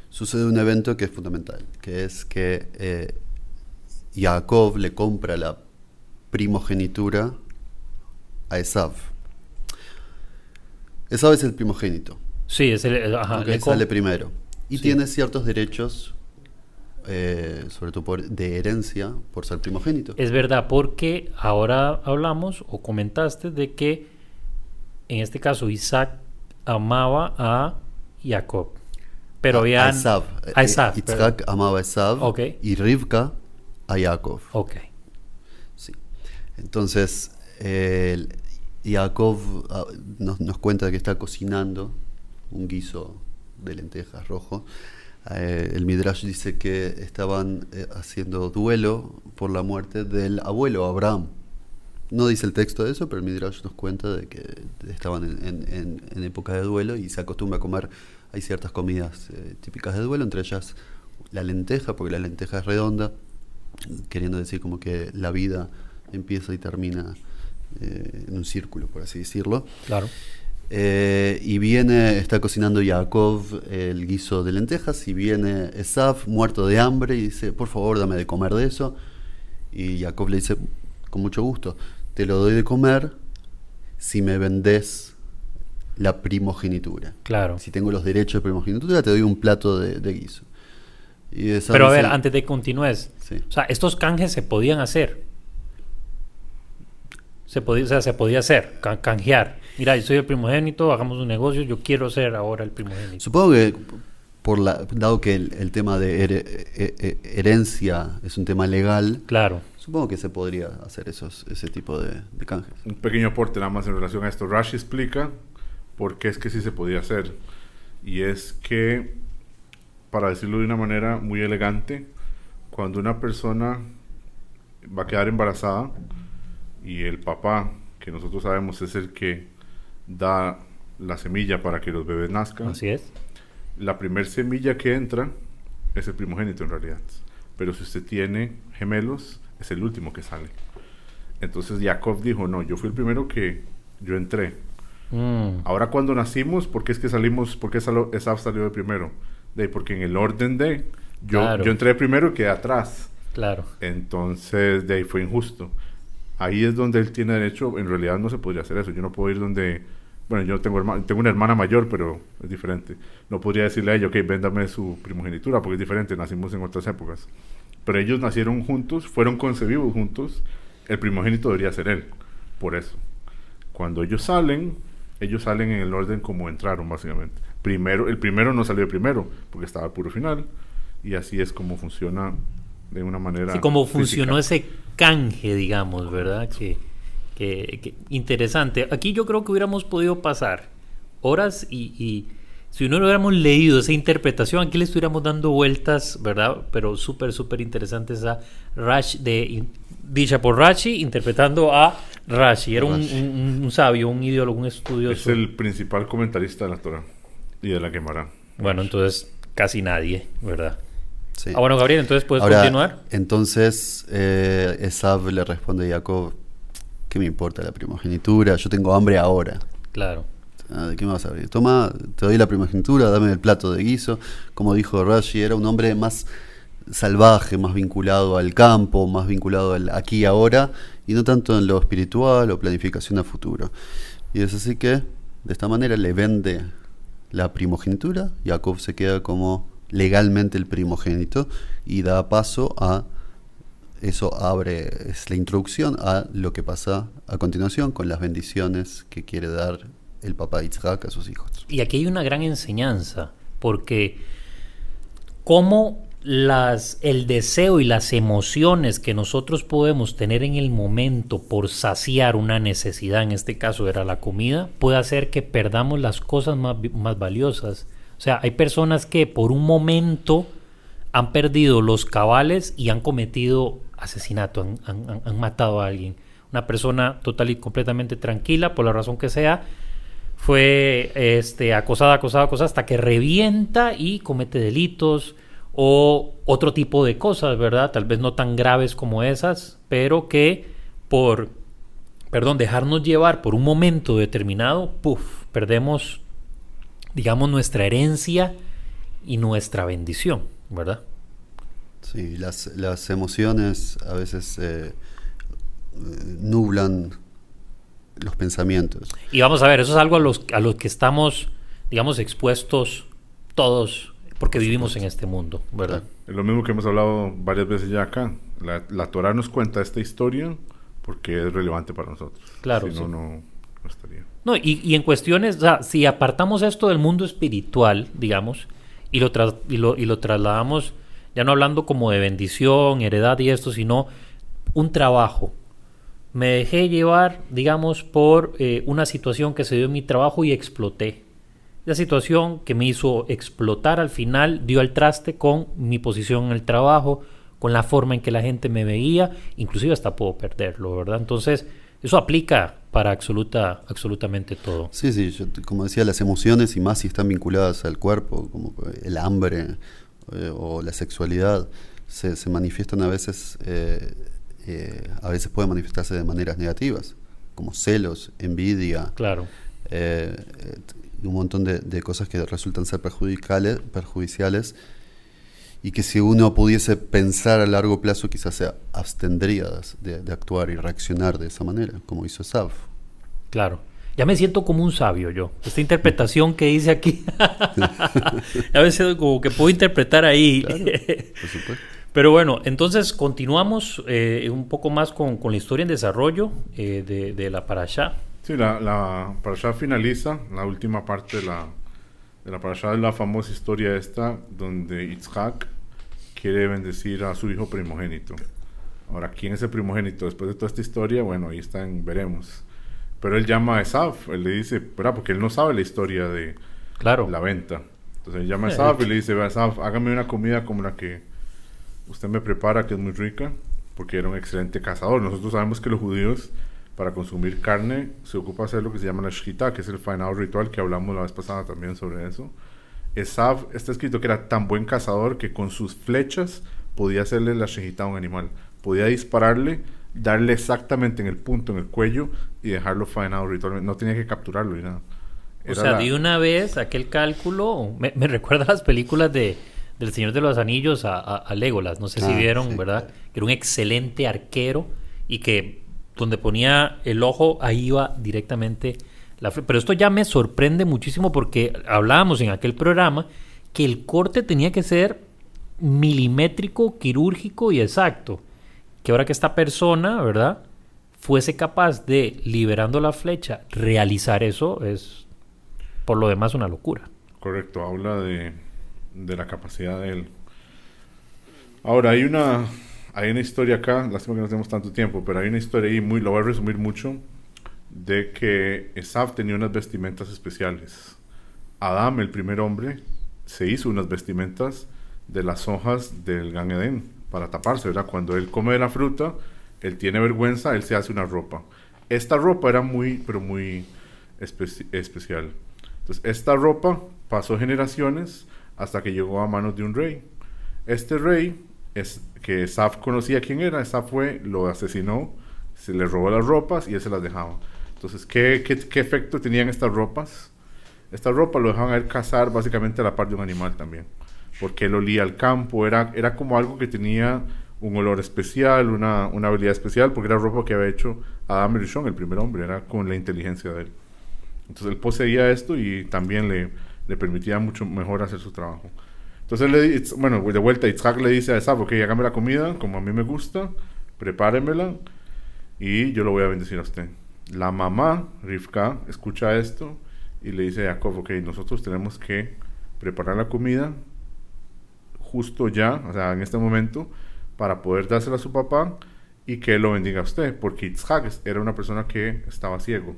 sucede un evento que es fundamental, que es que eh, Jacob le compra la primogenitura a Esav. Esav es el primogénito, Sí, es el, ajá, le sale primero. Y Sí. tiene ciertos derechos, eh, sobre todo por- de herencia, por ser primogénito. Es verdad, porque ahora hablamos o comentaste de que en este caso Isaac amaba a Jacob. Pero a, habían... a Eh, perdón. Itzhak amaba a Esav Ok. y Rivka a Jacob. Ok. Sí. Entonces, eh, Jacob ah, nos, nos cuenta que está cocinando un guiso de lentejas rojo. Eh, el Midrash dice que estaban eh, haciendo duelo por la muerte del abuelo Abraham. No dice el texto de eso, pero el Midrash nos cuenta de que estaban en, en- en- época de duelo y se acostumbra a comer. Hay ciertas comidas eh, típicas de duelo, entre ellas la lenteja, porque la lenteja es redonda, queriendo decir como que la vida empieza y termina en un círculo, por así decirlo. Claro. Eh, y viene, está cocinando Jacob el guiso de lentejas y viene Esaf muerto de hambre y dice, por favor, dame de comer de eso. Y Jacob le dice, con mucho gusto, te lo doy de comer si me vendés la primogenitura. Claro. Si tengo los derechos de primogenitura, te doy un plato de, de guiso. Y Pero a dice- ver, antes de que continúes, Sí. o sea, estos canjes se podían hacer. Se podía, o sea, se podía hacer, can- canjear. Mira, yo soy el primogénito, hagamos un negocio, yo quiero ser ahora el primogénito. Supongo que, por la, dado que el, el tema de here- eh, eh, herencia es un tema legal, Claro. supongo que se podría hacer esos, ese tipo de, de canjes. Un pequeño aporte nada más en relación a esto. Rashi explica por qué es que sí se podía hacer. Y es que, para decirlo de una manera muy elegante, cuando una persona va a quedar embarazada y el papá, que nosotros sabemos es el que da la semilla para que los bebés nazcan, Así es. la primer semilla que entra es el primogénito en realidad. Pero si usted tiene gemelos, es el último que sale. Entonces Jacob dijo, no, yo fui el primero que yo entré. Mm, Ahora cuando nacimos, ¿por qué es que salimos? ¿Por qué salió, Esaf salió de primero? De, ahí, porque en el orden de, yo, Claro. yo entré primero y quedé atrás. claro. Entonces, de ahí fue injusto. Ahí es donde él tiene derecho. En realidad no se podría hacer eso. Yo no puedo ir donde. Bueno, yo tengo, una hermana mayor, pero es diferente. No podría decirle a ella, ok, véndame su primogenitura, porque es diferente. Nacimos en otras épocas. Pero ellos nacieron juntos, fueron concebidos juntos. El primogénito debería ser él. Por eso. Cuando ellos salen, ellos salen en el orden como entraron, básicamente. Primero, el primero no salió primero, porque estaba al puro final. Y así es como funciona de una manera. Sí, como física. funcionó ese canje, digamos, ¿verdad? Que, que- que interesante. Aquí yo creo que hubiéramos podido pasar horas y, y si no hubiéramos leído esa interpretación, aquí le estuviéramos dando vueltas, ¿verdad? Pero súper, súper interesante esa Rash de in- dicha por Rashi interpretando a Rashi. Era un, Rashi. un- un sabio, un ideólogo, un estudioso. Es el principal comentarista de la Torah y de la Gemara. Bueno, entonces casi nadie, ¿verdad? Sí. Ah, bueno, Gabriel, entonces puedes Ahora, continuar. Entonces, eh, Esav le responde a Jacob, ¿qué me importa la primogenitura? Yo tengo hambre ahora. Claro. Ah, ¿De qué me vas a abrir? Toma, te doy la primogenitura, dame el plato de guiso. Como dijo Rashi, era un hombre más salvaje, más vinculado al campo, más vinculado al aquí y ahora, y no tanto en lo espiritual o planificación a futuro. Y es así que, de esta manera, le vende la primogenitura, Jacob se queda como legalmente el primogénito y da paso a eso abre, es la introducción a lo que pasa a continuación con las bendiciones que quiere dar el papá Isaac a sus hijos. Y aquí hay una gran enseñanza, porque cómo las, el deseo y las emociones que nosotros podemos tener en el momento por saciar una necesidad, en este caso era la comida, puede hacer que perdamos las cosas más, más valiosas. O sea, hay personas que por un momento han perdido los cabales y han cometido asesinato, han, han- matado a alguien. Una persona total y completamente tranquila, por la razón que sea, fue este, acosada, acosada, acosada, hasta que revienta y comete delitos o otro tipo de cosas, ¿verdad? Tal vez no tan graves como esas, pero que por, perdón, dejarnos llevar por un momento determinado, puff, perdemos, digamos, nuestra herencia y nuestra bendición, ¿verdad? Sí, las, las emociones a veces eh, nublan los pensamientos. Y vamos a ver, eso es algo a los, a los que estamos, digamos, expuestos todos, porque vivimos en este mundo, ¿verdad? Es lo mismo que hemos hablado varias veces ya acá. La, la Torah nos cuenta esta historia porque es relevante para nosotros. Claro, Si no, sí. no, no estaría. No, y, y en cuestiones, o sea, si apartamos esto del mundo espiritual, digamos, y lo, tras- y, lo, y lo trasladamos, ya no hablando como de bendición, heredad y esto, sino un trabajo. Me dejé llevar, digamos, por eh, una situación que se dio en mi trabajo y exploté. La situación que me hizo explotar al final dio al traste con mi posición en el trabajo, con la forma en que la gente me veía, inclusive hasta puedo perderlo, ¿verdad? Entonces, eso aplica para absoluta, absolutamente todo. Sí, sí, yo como decía, las emociones y más si están vinculadas al cuerpo, como el hambre eh, o la sexualidad, se, se manifiestan a veces, eh, eh, a veces pueden manifestarse de maneras negativas, como celos, envidia, Claro. eh, un montón de, de cosas que resultan ser perjudicales, perjudiciales y que si uno pudiese pensar a largo plazo quizás se abstendría de, de actuar y reaccionar de esa manera, como hizo Saf. Claro. Ya me siento como un sabio yo. Esta interpretación que hice aquí. a veces como que puedo interpretar ahí. Claro, por supuesto. Pero bueno, entonces continuamos eh, un poco más con, con la historia en desarrollo eh, de, de la Parashá. Sí, la, la parasha finaliza, la última parte de la, de la parasha es la famosa historia esta, donde Yitzhak quiere bendecir a su hijo primogénito. Ahora, ¿quién es el primogénito? Después de toda esta historia, bueno, ahí están, veremos. Pero él llama a Esaf, él le dice, ¿verdad? Porque él no sabe la historia de Claro. la venta. Entonces él llama a Esaf y le dice, vea Esaf, hágame una comida como la que usted me prepara, que es muy rica, porque era un excelente cazador. Nosotros sabemos que los judíos, para consumir carne, se ocupa hacer lo que se llama la shkita, que es el faenado ritual, que hablamos la vez pasada también sobre eso. Esaf está escrito que era tan buen cazador que con sus flechas podía hacerle la shkita a un animal. Podía dispararle, darle exactamente en el punto, en el cuello, y dejarlo faenado ritualmente. No tenía que capturarlo ni nada. O sea, la- de una vez aquel cálculo, me, me recuerda a las películas de del Señor de los Anillos a, a- a Legolas, no sé si Ah, vieron, sí, ¿verdad? Que era un excelente arquero y que donde ponía el ojo, ahí iba directamente la Pero esto ya me sorprende muchísimo porque hablábamos en aquel programa que el corte tenía que ser milimétrico, quirúrgico y exacto. Que ahora que esta persona, ¿verdad? Fuese capaz de, liberando la flecha, realizar eso, es por lo demás una locura. Correcto, habla de, de la capacidad de él. Ahora, hay una, hay una historia acá, lástima que no tenemos tanto tiempo, pero hay una historia ahí, muy, lo voy a resumir mucho, de que Esaf tenía unas vestimentas especiales. Adán, el primer hombre, se hizo unas vestimentas de las hojas del Gan para taparse, ¿verdad? Cuando él come la fruta, él tiene vergüenza, él se hace una ropa. Esta ropa era muy, pero muy especi- especial. Entonces, esta ropa pasó generaciones hasta que llegó a manos de un rey. Este rey, es, que Saf conocía quién era, Saf fue, lo asesinó, se le robó las ropas y él se las dejaba. Entonces, ¿qué, qué, qué efecto tenían estas ropas? Esta ropa lo dejaban a él cazar básicamente a la par de un animal también, porque él olía al campo, era, era como algo que tenía un olor especial, una, una habilidad especial, porque era ropa que había hecho Adam Rishon, el primer hombre, era con la inteligencia de él. Entonces él poseía esto y también le, le permitía mucho mejor hacer su trabajo. Entonces, le, bueno, de vuelta, Itzhak le dice a Esaf, ok, hágame la comida como a mí me gusta, prepáremela y yo lo voy a bendecir a usted. La mamá, Rivka, escucha esto y le dice a Jacob, ok, nosotros tenemos que preparar la comida justo ya, o sea, en este momento, para poder dársela a su papá y que él lo bendiga a usted, porque Itzhak era una persona que estaba ciego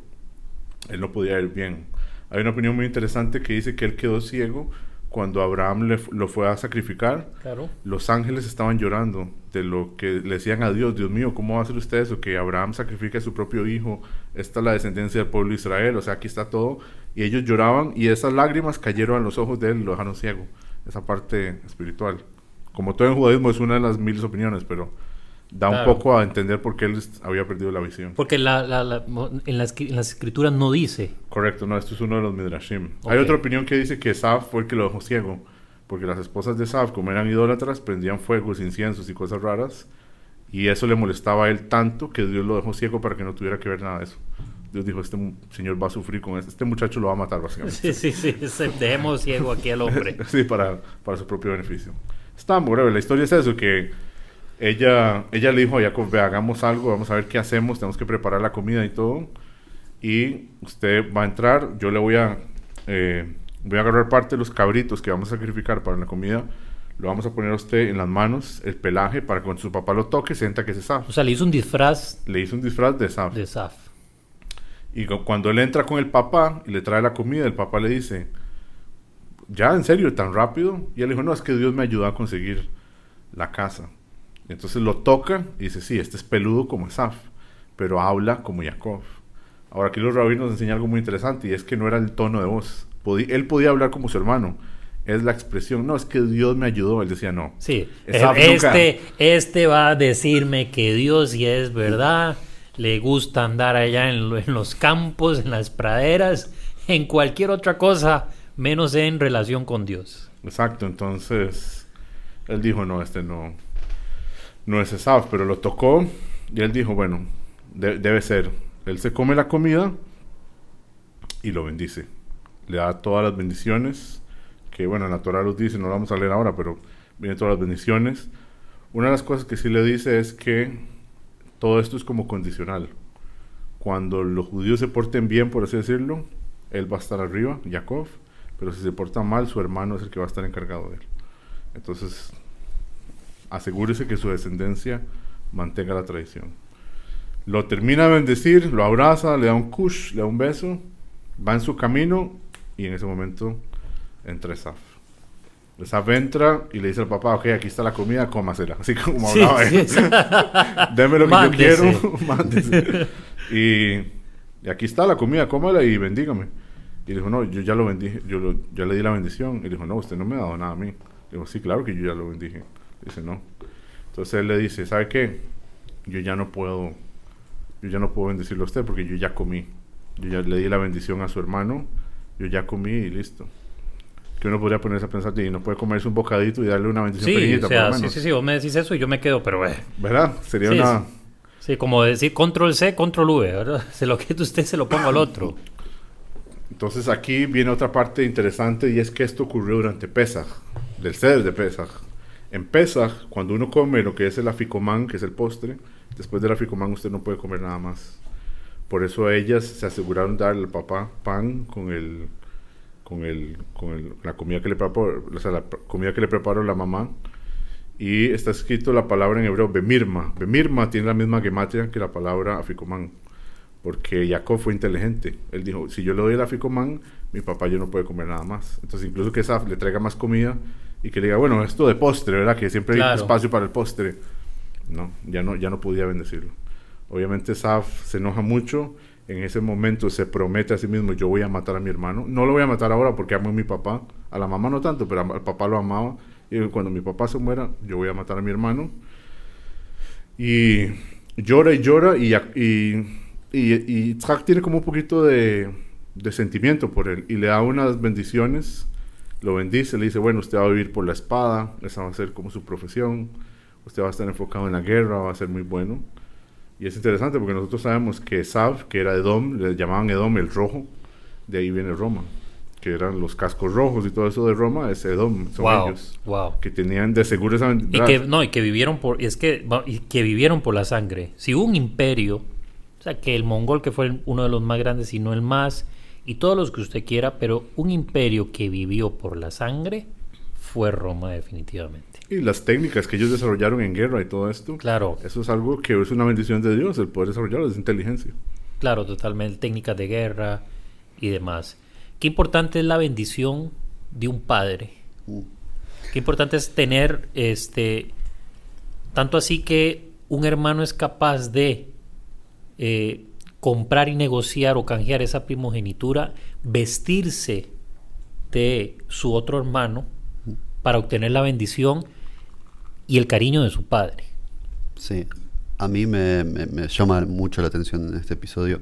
él no podía ir bien. Hay una opinión muy interesante que dice que él quedó ciego cuando Abraham le lo fue a sacrificar. Claro. Los ángeles estaban llorando de lo que le decían a Dios, Dios mío, ¿cómo va a hacer usted eso? Que Abraham sacrifique a su propio hijo, esta es la descendencia del pueblo de Israel, o sea, aquí está todo. Y ellos lloraban y esas lágrimas cayeron a los ojos de él y lo dejaron ciego. Esa parte espiritual. Como todo en judaísmo es una de las miles opiniones, pero da un poco a entender por qué él había perdido la visión. Porque la, la- la- en, las, en las escrituras no dice. Correcto, no, esto es uno de los Midrashim. Hay otra opinión que dice que Saf fue el que lo dejó ciego, porque las esposas de Saf, como eran idólatras, prendían fuegos, inciensos y cosas raras, y eso le molestaba a él tanto que Dios lo dejó ciego para que no tuviera que ver nada de eso. Dios dijo, este señor va a sufrir con esto, este muchacho lo va a matar básicamente. Sí, sí, sí. Dejemos ciego aquí al hombre. sí, para, para su propio beneficio. Está muy breve, la historia es eso, que ella, ella le dijo a Jacob, ve, hagamos algo, vamos a ver qué hacemos, tenemos que preparar la comida y todo. Y usted va a entrar, yo le voy a, eh, voy a agarrar parte de los cabritos que vamos a sacrificar para la comida, lo vamos a poner a usted en las manos, el pelaje, para que cuando su papá lo toque, sienta que es Saf. O sea, le hizo un disfraz Le hizo un disfraz de Saf. de Saf. Y cu- cuando él entra con el papá y le trae la comida, el papá le dice, ¿ya en serio tan rápido? Y él dijo, no, es que Dios me ayudó a conseguir la casa. Y entonces lo toca y dice, sí, este es peludo como Esaf, pero habla como Jacob. Ahora aquí los rabinos nos enseñan algo muy interesante y es que no era el tono de voz. Podí- él podía hablar como su hermano. Es la expresión, no, es que Dios me ayudó. Él decía, no. Sí. Nunca- Este, este va a decirme que Dios, si es verdad, le gusta andar allá en, lo- en los campos, en las praderas, en cualquier otra cosa, menos en relación con Dios. Exacto, entonces él dijo, no, este no, no es Esaf, pero lo tocó y él dijo, bueno, de- debe ser. Él se come la comida y lo bendice. Le da todas las bendiciones, que bueno, en la Torah los dice, no lo vamos a leer ahora, pero vienen todas las bendiciones. Una de las cosas que sí le dice es que todo esto es como condicional. Cuando los judíos se porten bien, por así decirlo, él va a estar arriba, Jacob, pero si se porta mal, su hermano es el que va a estar encargado de él. Entonces, asegúrese que su descendencia mantenga la tradición. Lo termina de bendecir, lo abraza, le da un kush, le da un beso, va en su camino y en ese momento entra Esaf entra y le dice al papá, ok, aquí está la comida, cómasela. Así como Sí, hablaba él. sí. Deme lo que Mándese. yo quiero. Y, y aquí está la comida, cómala y bendígame. Y dijo, no, yo ya lo bendije, yo lo- ya le di la bendición. Y dijo, no, usted no me ha dado nada a mí. Dijo, sí, claro que yo ya lo bendije. Dice, no. Entonces él le dice, ¿sabe qué? Yo ya no puedo, yo ya no puedo bendecirlo a usted porque yo ya comí. Yo ya le di la bendición a su hermano, yo ya comí y listo. Que uno podría ponerse a pensar, y no puede comerse un bocadito y darle una bendición Sí, pequeñita, o sea, por lo sí, menos. sí, sí, vos me decís eso y yo me quedo, pero eh, ¿Verdad? Sería Sí, una... sí. Sí, como decir control C, control V, ¿verdad? Se lo quita usted, se lo pongo al otro. Entonces aquí viene otra parte interesante y es que esto ocurrió durante Pesach, del ceder de Pesach. En Pesach, cuando uno come lo que es el aficomán, que es el postre, después del aficomán usted no puede comer nada más. Por eso ellas se aseguraron darle al papá pan con el con el con el- la comida que le preparó, o sea, la comida que le preparó la mamá. Y está escrito la palabra en hebreo bemirma. Bemirma tiene la misma gematria que la palabra aficomán porque Jacob fue inteligente. Él dijo, si yo le doy el aficomán, mi papá ya no puede comer nada más. Entonces, incluso que Saf le traiga más comida y que le diga, bueno, esto de postre, ¿verdad? Que siempre hay Claro. espacio para el postre. No, ya no, ya no podía bendecirlo. Obviamente Saf se enoja mucho. En ese momento se promete a sí mismo, yo voy a matar a mi hermano. No lo voy a matar ahora porque amo a mi papá. A la mamá no tanto, pero al papá lo amaba. Y cuando mi papá se muera, yo voy a matar a mi hermano. Y llora y llora y, y, tiene como un poquito de, de sentimiento por él y le da unas bendiciones, lo bendice, le dice, bueno, usted va a vivir por la espada, esa va a ser como su profesión, usted va a estar enfocado en la guerra, va a ser muy bueno. Y es interesante porque nosotros sabemos que Sav, que era Edom, le llamaban Edom el rojo, de ahí viene Roma, que eran los cascos rojos y todo eso de Roma, es Edom, son wow, ellos, wow. que tenían de seguro esa Y que, no, y que vivieron por, es que, y que vivieron por la sangre. Si hubo un imperio, o sea, que el mongol que fue uno de los más grandes y no el más, y todos los que usted quiera, pero un imperio que vivió por la sangre fue Roma definitivamente. Y las técnicas que ellos desarrollaron en guerra y todo esto. Claro, Eso es algo que es una bendición de Dios, el poder desarrollarlo, es inteligencia. claro, totalmente, técnicas de guerra y demás. Qué importante es la bendición de un padre. Mm. Qué importante es tener este tanto así que un hermano es capaz de eh, comprar y negociar o canjear esa primogenitura, vestirse de su otro hermano para obtener la bendición y el cariño de su padre. Sí, a mí me, me- me llama mucho la atención en este episodio.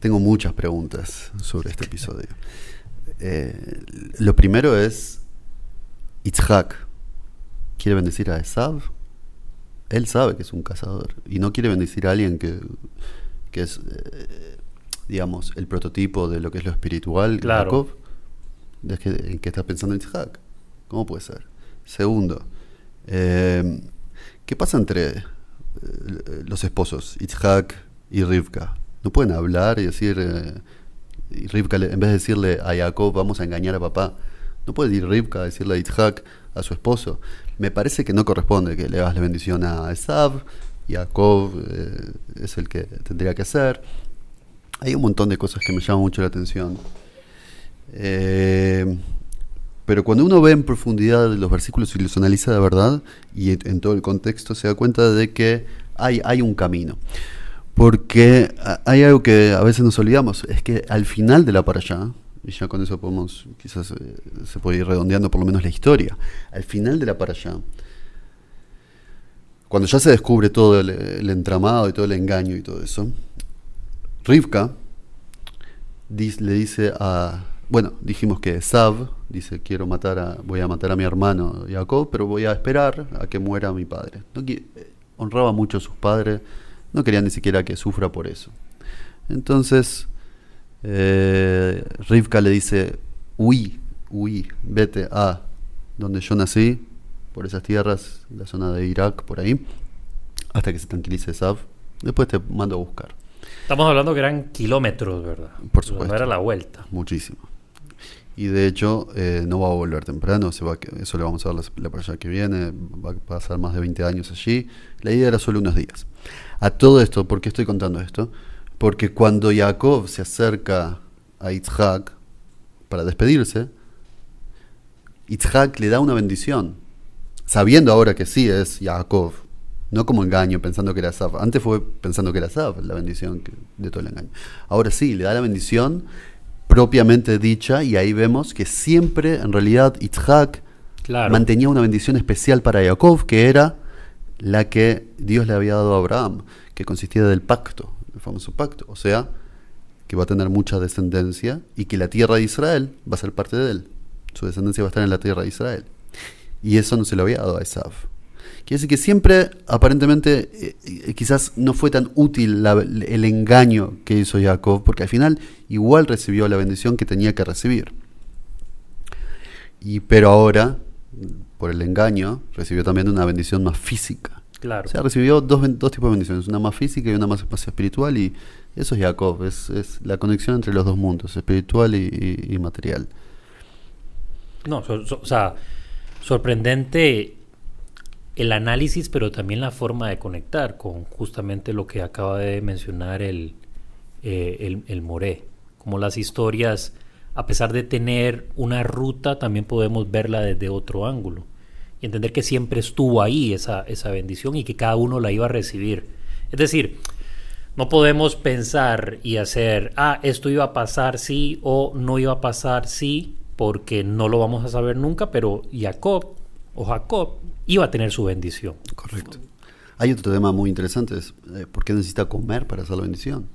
Tengo muchas preguntas sobre este episodio. Eh, lo primero es, Itzhak quiere bendecir a Esav. Él sabe que es un cazador y no quiere bendecir a alguien que, que es, eh, digamos, el prototipo de lo que es lo espiritual, Claro. Jacob. Es que, ¿En qué está pensando Itzhak? ¿Cómo puede ser? Segundo, eh, ¿qué pasa entre eh, los esposos, Itzhak y Rivka? ¿No pueden hablar y decir, eh, Rivka, en vez de decirle a Jacob, vamos a engañar a papá, no puede ir Rivka a decirle a Itzhak, a su esposo? Me parece que no corresponde que le hagas la bendición a Esav, Jacob es el que tendría que hacer. Hay un montón de cosas que me llaman mucho la atención. Eh, pero cuando uno ve en profundidad los versículos y los analiza de verdad y en, todo el contexto se da cuenta de que hay, un camino. Porque a- hay algo que a veces nos olvidamos, es que al final de la para allá, y ya con eso podemos, quizás eh, se puede ir redondeando por lo menos la historia, al final de la para allá, cuando ya se descubre todo el, entramado y todo el engaño y todo eso, Rivka le dice a. Bueno, dijimos que Sav dice: Quiero matar a. Voy a matar a mi hermano Jacob, pero voy a esperar a que muera mi padre. No eh, honraba mucho a sus padres, no quería ni siquiera que sufra por eso. Entonces, Eh, Rivka le dice, huí, huí, vete a donde yo nací, por esas tierras, la zona de Irak, por ahí, hasta que se tranquilice Esav. Después te mando a buscar. Estamos hablando que eran kilómetros, ¿verdad? Por supuesto. No era la vuelta. Muchísimo. Y de hecho, eh, no va a volver temprano, se va, eso le vamos a dar la, la allá que viene, va a pasar más de 20 años allí. La idea era solo unos días. A todo esto, ¿por qué estoy contando esto? Porque cuando Jacob se acerca a Yitzhak para despedirse, Yitzhak le da una bendición, sabiendo ahora que sí es Jacob, no como engaño pensando que era Asaf. Antes fue pensando que era Asaf la bendición de todo el engaño. Ahora sí, le da la bendición propiamente dicha y ahí vemos que siempre en realidad Yitzhak Claro. mantenía una bendición especial para Jacob que era la que Dios le había dado a Abraham, que consistía del pacto, el famoso pacto, o sea, que va a tener mucha descendencia y que la tierra de Israel va a ser parte de él. Su descendencia va a estar en la tierra de Israel. Y eso no se lo había dado a Esaf. Quiere decir que siempre, aparentemente, eh, eh, quizás no fue tan útil la- el engaño que hizo Jacob, porque al final igual recibió la bendición que tenía que recibir. Y, pero ahora, por el engaño, recibió también una bendición más física. Claro. O sea, recibió dos, dos tipos de bendiciones, una más física y una más, más espiritual, y eso es Jacob, es, es la conexión entre los dos mundos, espiritual y, y- y material. No, so- so- o sea, sorprendente el análisis, pero también la forma de conectar con justamente lo que acaba de mencionar el, eh, el, el Moré. Como las historias, a pesar de tener una ruta, también podemos verla desde otro ángulo. Y entender que siempre estuvo ahí esa, esa bendición y que cada uno la iba a recibir. Es decir, no podemos pensar y hacer, ah, esto iba a pasar sí o no iba a pasar sí, porque no lo vamos a saber nunca, pero Jacob o Jacob iba a tener su bendición. Correcto. Hay otro tema muy interesante, es eh, ¿por qué necesita comer para hacer la bendición?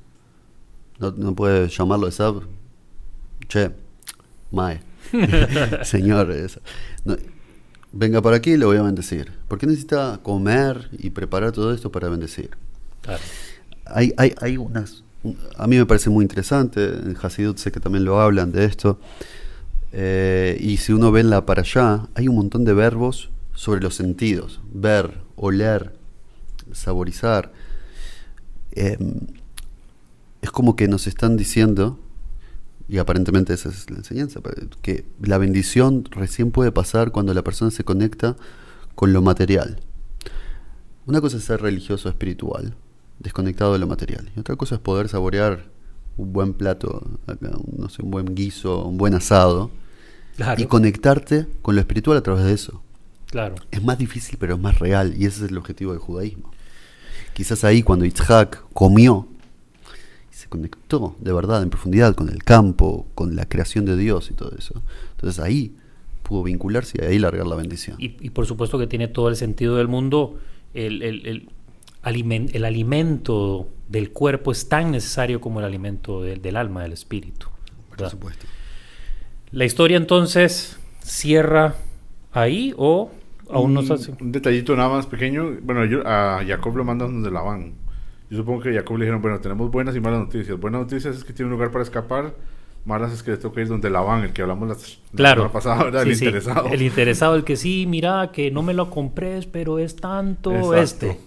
No, no puede llamarlo Esab. Che, Mae, señor, esa- no, venga por aquí y le voy a bendecir. ¿Por qué necesita comer y preparar todo esto para bendecir? Claro. hay, hay, hay unas. un- A mí me parece muy interesante. En Hasidut sé que también lo hablan de esto. Eh, y si uno ve en la para allá, hay un montón de verbos sobre los sentidos: ver, oler, saborizar. Eh, es como que nos están diciendo, y aparentemente esa es la enseñanza, que la bendición recién puede pasar cuando la persona se conecta con lo material. Una cosa es ser religioso espiritual, desconectado de lo material. Y otra cosa es poder saborear un buen plato, no sé, un buen guiso, un buen asado, Claro. y conectarte con lo espiritual a través de eso. Claro. Es más difícil, pero es más real, y ese es el objetivo del judaísmo. Quizás ahí cuando Yitzhak comió, y se conectó de verdad, en profundidad, con el campo, con la creación de Dios y todo eso. Entonces ahí pudo vincularse y ahí largar la bendición. Y, y por supuesto que tiene todo el sentido del mundo. El, el- el el alimento del cuerpo es tan necesario como el alimento del, del alma, del espíritu. Por ¿verdad? supuesto. La historia entonces cierra ahí o aún no un, hace. un detallito nada más pequeño. Bueno, yo, a Jacob lo mandan donde Labán. Yo supongo que a Jacob le dijeron, bueno, tenemos buenas y malas noticias. Buenas noticias es que tiene un lugar para escapar. Malas es que le toca ir donde Labán, el que hablamos la, la Claro. semana pasada, ¿verdad? Sí, el sí. interesado. El interesado, el que sí, mira, que no me lo compres, pero es tanto Exacto. este.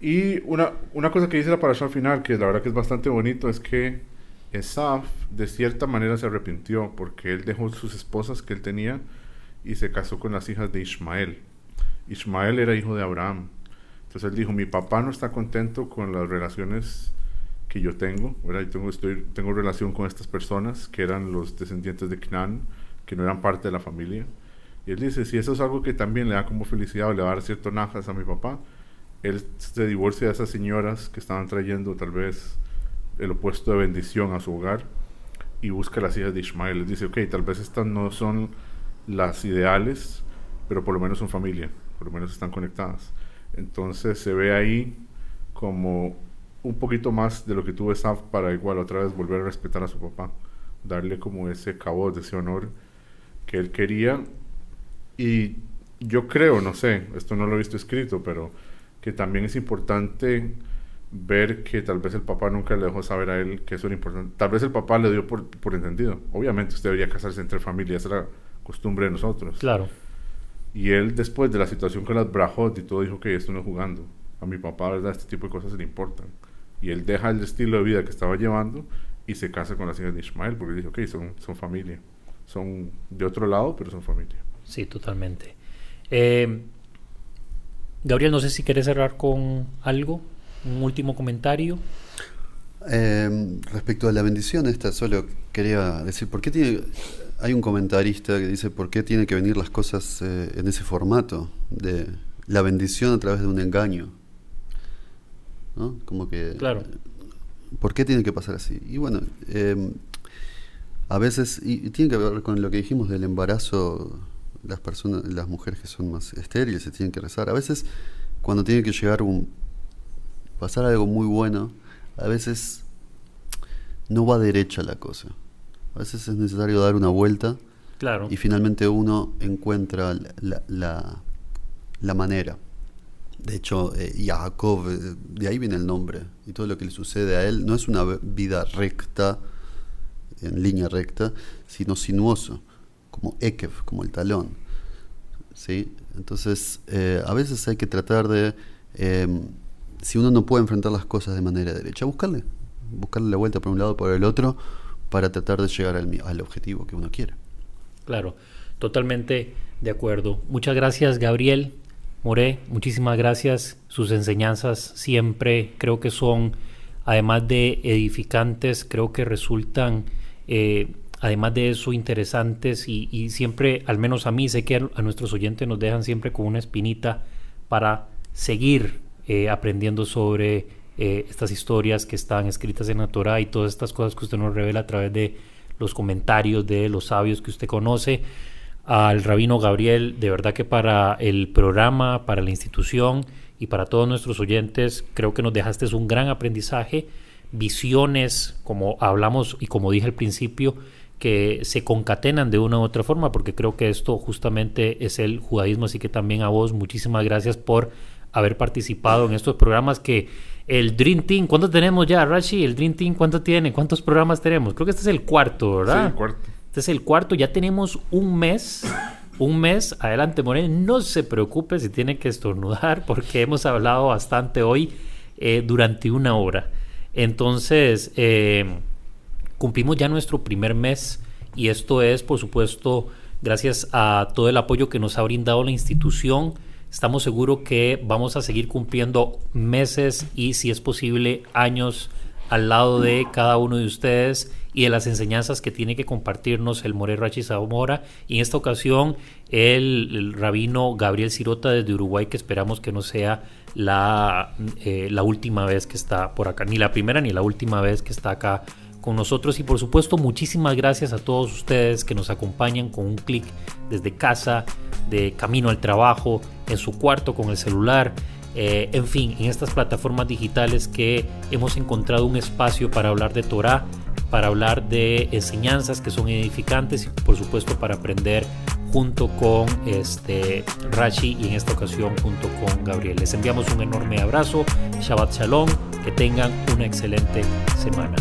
Y una, una cosa que dice la parasha al final, que la verdad que es bastante bonito, es que Esaf de cierta manera se arrepintió porque él dejó sus esposas que él tenía y se casó con las hijas de Ismael. Ismael era hijo de Abraham. Entonces él dijo, mi papá no está contento con las relaciones que yo tengo, ¿verdad? Yo tengo, relación con estas personas que eran los descendientes de Canaán, que no eran parte de la familia. Y él dice, si eso es algo que también le da como felicidad o le va a cierto najas a mi papá, él se divorcia de esas señoras que estaban trayendo tal vez el opuesto de bendición a su hogar y busca las hijas de Ismael. Les dice, ok, tal vez estas no son las ideales, pero por lo menos son familia, por lo menos están conectadas. Entonces se ve ahí como un poquito más de lo que tuvo Esaf para igual otra vez volver a respetar a su papá, darle como ese cabo, ese honor que él quería. Y yo creo, no sé, esto no lo he visto escrito, pero que también es importante ver que tal vez el papá nunca le dejó saber a él que eso era importante. Tal vez el papá le dio por, por entendido. Obviamente usted debería casarse entre familias, era costumbre de nosotros. Claro. Y él después de la situación con las Brajot y todo dijo que esto no es jugando. A mi papá, ¿verdad? Este tipo de cosas le importan. Y él deja el estilo de vida que estaba llevando y se casa con las hijas de Ismael porque dijo, ok, son, son familia. Son de otro lado, pero son familia. Sí, totalmente. Eh, Gabriel, no sé si quieres cerrar con algo, un último comentario. Eh, respecto a la bendición esta, solo quería decir, ¿por qué tiene, hay un comentarista que dice, ¿por qué tiene que venir las cosas eh, en ese formato de la bendición a través de un engaño? ¿No? Como que... Claro. ¿Por qué tiene que pasar así? Y bueno, eh, a veces, y, y tiene que ver con lo que dijimos del embarazo las personas, las mujeres que son más estériles se tienen que rezar. A veces, cuando tiene que llegar un pasar algo muy bueno, a veces no va derecha la cosa. A veces es necesario dar una vuelta Claro. y finalmente uno encuentra la, la, la manera. De hecho, eh, Jacob, eh, de ahí viene el nombre, y todo lo que le sucede a él no es una vida recta, en línea recta, sino sinuoso, como Ekev, como el talón. ¿sí? Entonces, eh, a veces hay que tratar de, eh, si uno no puede enfrentar las cosas de manera derecha, buscarle, buscarle la vuelta por un lado por el otro para tratar de llegar al, objetivo que uno quiere. Claro, totalmente de acuerdo. Muchas gracias, Gabriel Moré. Muchísimas gracias. Sus enseñanzas siempre creo que son, además de edificantes, creo que resultan, eh, además de eso, interesantes y, y siempre, al menos a mí, sé que a, a nuestros oyentes nos dejan siempre con una espinita para seguir eh, aprendiendo sobre eh, estas historias que están escritas en la Torah y todas estas cosas que usted nos revela a través de los comentarios de los sabios que usted conoce. Al rabino Gabriel, de verdad que para el programa, para la institución y para todos nuestros oyentes, creo que nos dejaste un gran aprendizaje, visiones, como hablamos y como dije al principio, que se concatenan de una u otra forma, porque creo que esto justamente es el judaísmo, así que también a vos muchísimas gracias por haber participado en estos programas que el Dream Team, ¿cuánto tenemos ya, Rashi? El Dream Team, ¿cuánto tiene? ¿Cuántos programas tenemos? Creo que este es el cuarto, ¿verdad? Sí, el cuarto. Este es el cuarto, ya tenemos un mes. Un mes, adelante Moreno, no se preocupe si tiene que estornudar porque hemos hablado bastante hoy eh, durante una hora. Entonces, eh, cumplimos ya nuestro primer mes y esto es, por supuesto, gracias a todo el apoyo que nos ha brindado la institución. Estamos seguros que vamos a seguir cumpliendo meses y, si es posible, años al lado de cada uno de ustedes y de las enseñanzas que tiene que compartirnos el More Rachi Zamora. Y en esta ocasión el, rabino Gabriel Cirota desde Uruguay que esperamos que no sea la, eh, la última vez que está por acá, ni la primera ni la última vez que está acá con nosotros y por supuesto muchísimas gracias a todos ustedes que nos acompañan con un clic desde casa, de camino al trabajo, en su cuarto con el celular, eh, en fin, en estas plataformas digitales que hemos encontrado un espacio para hablar de Torah, para hablar de enseñanzas que son edificantes y por supuesto para aprender junto con este Rashi y en esta ocasión junto con Gabriel. Les enviamos un enorme abrazo, Shabbat Shalom, que tengan una excelente semana.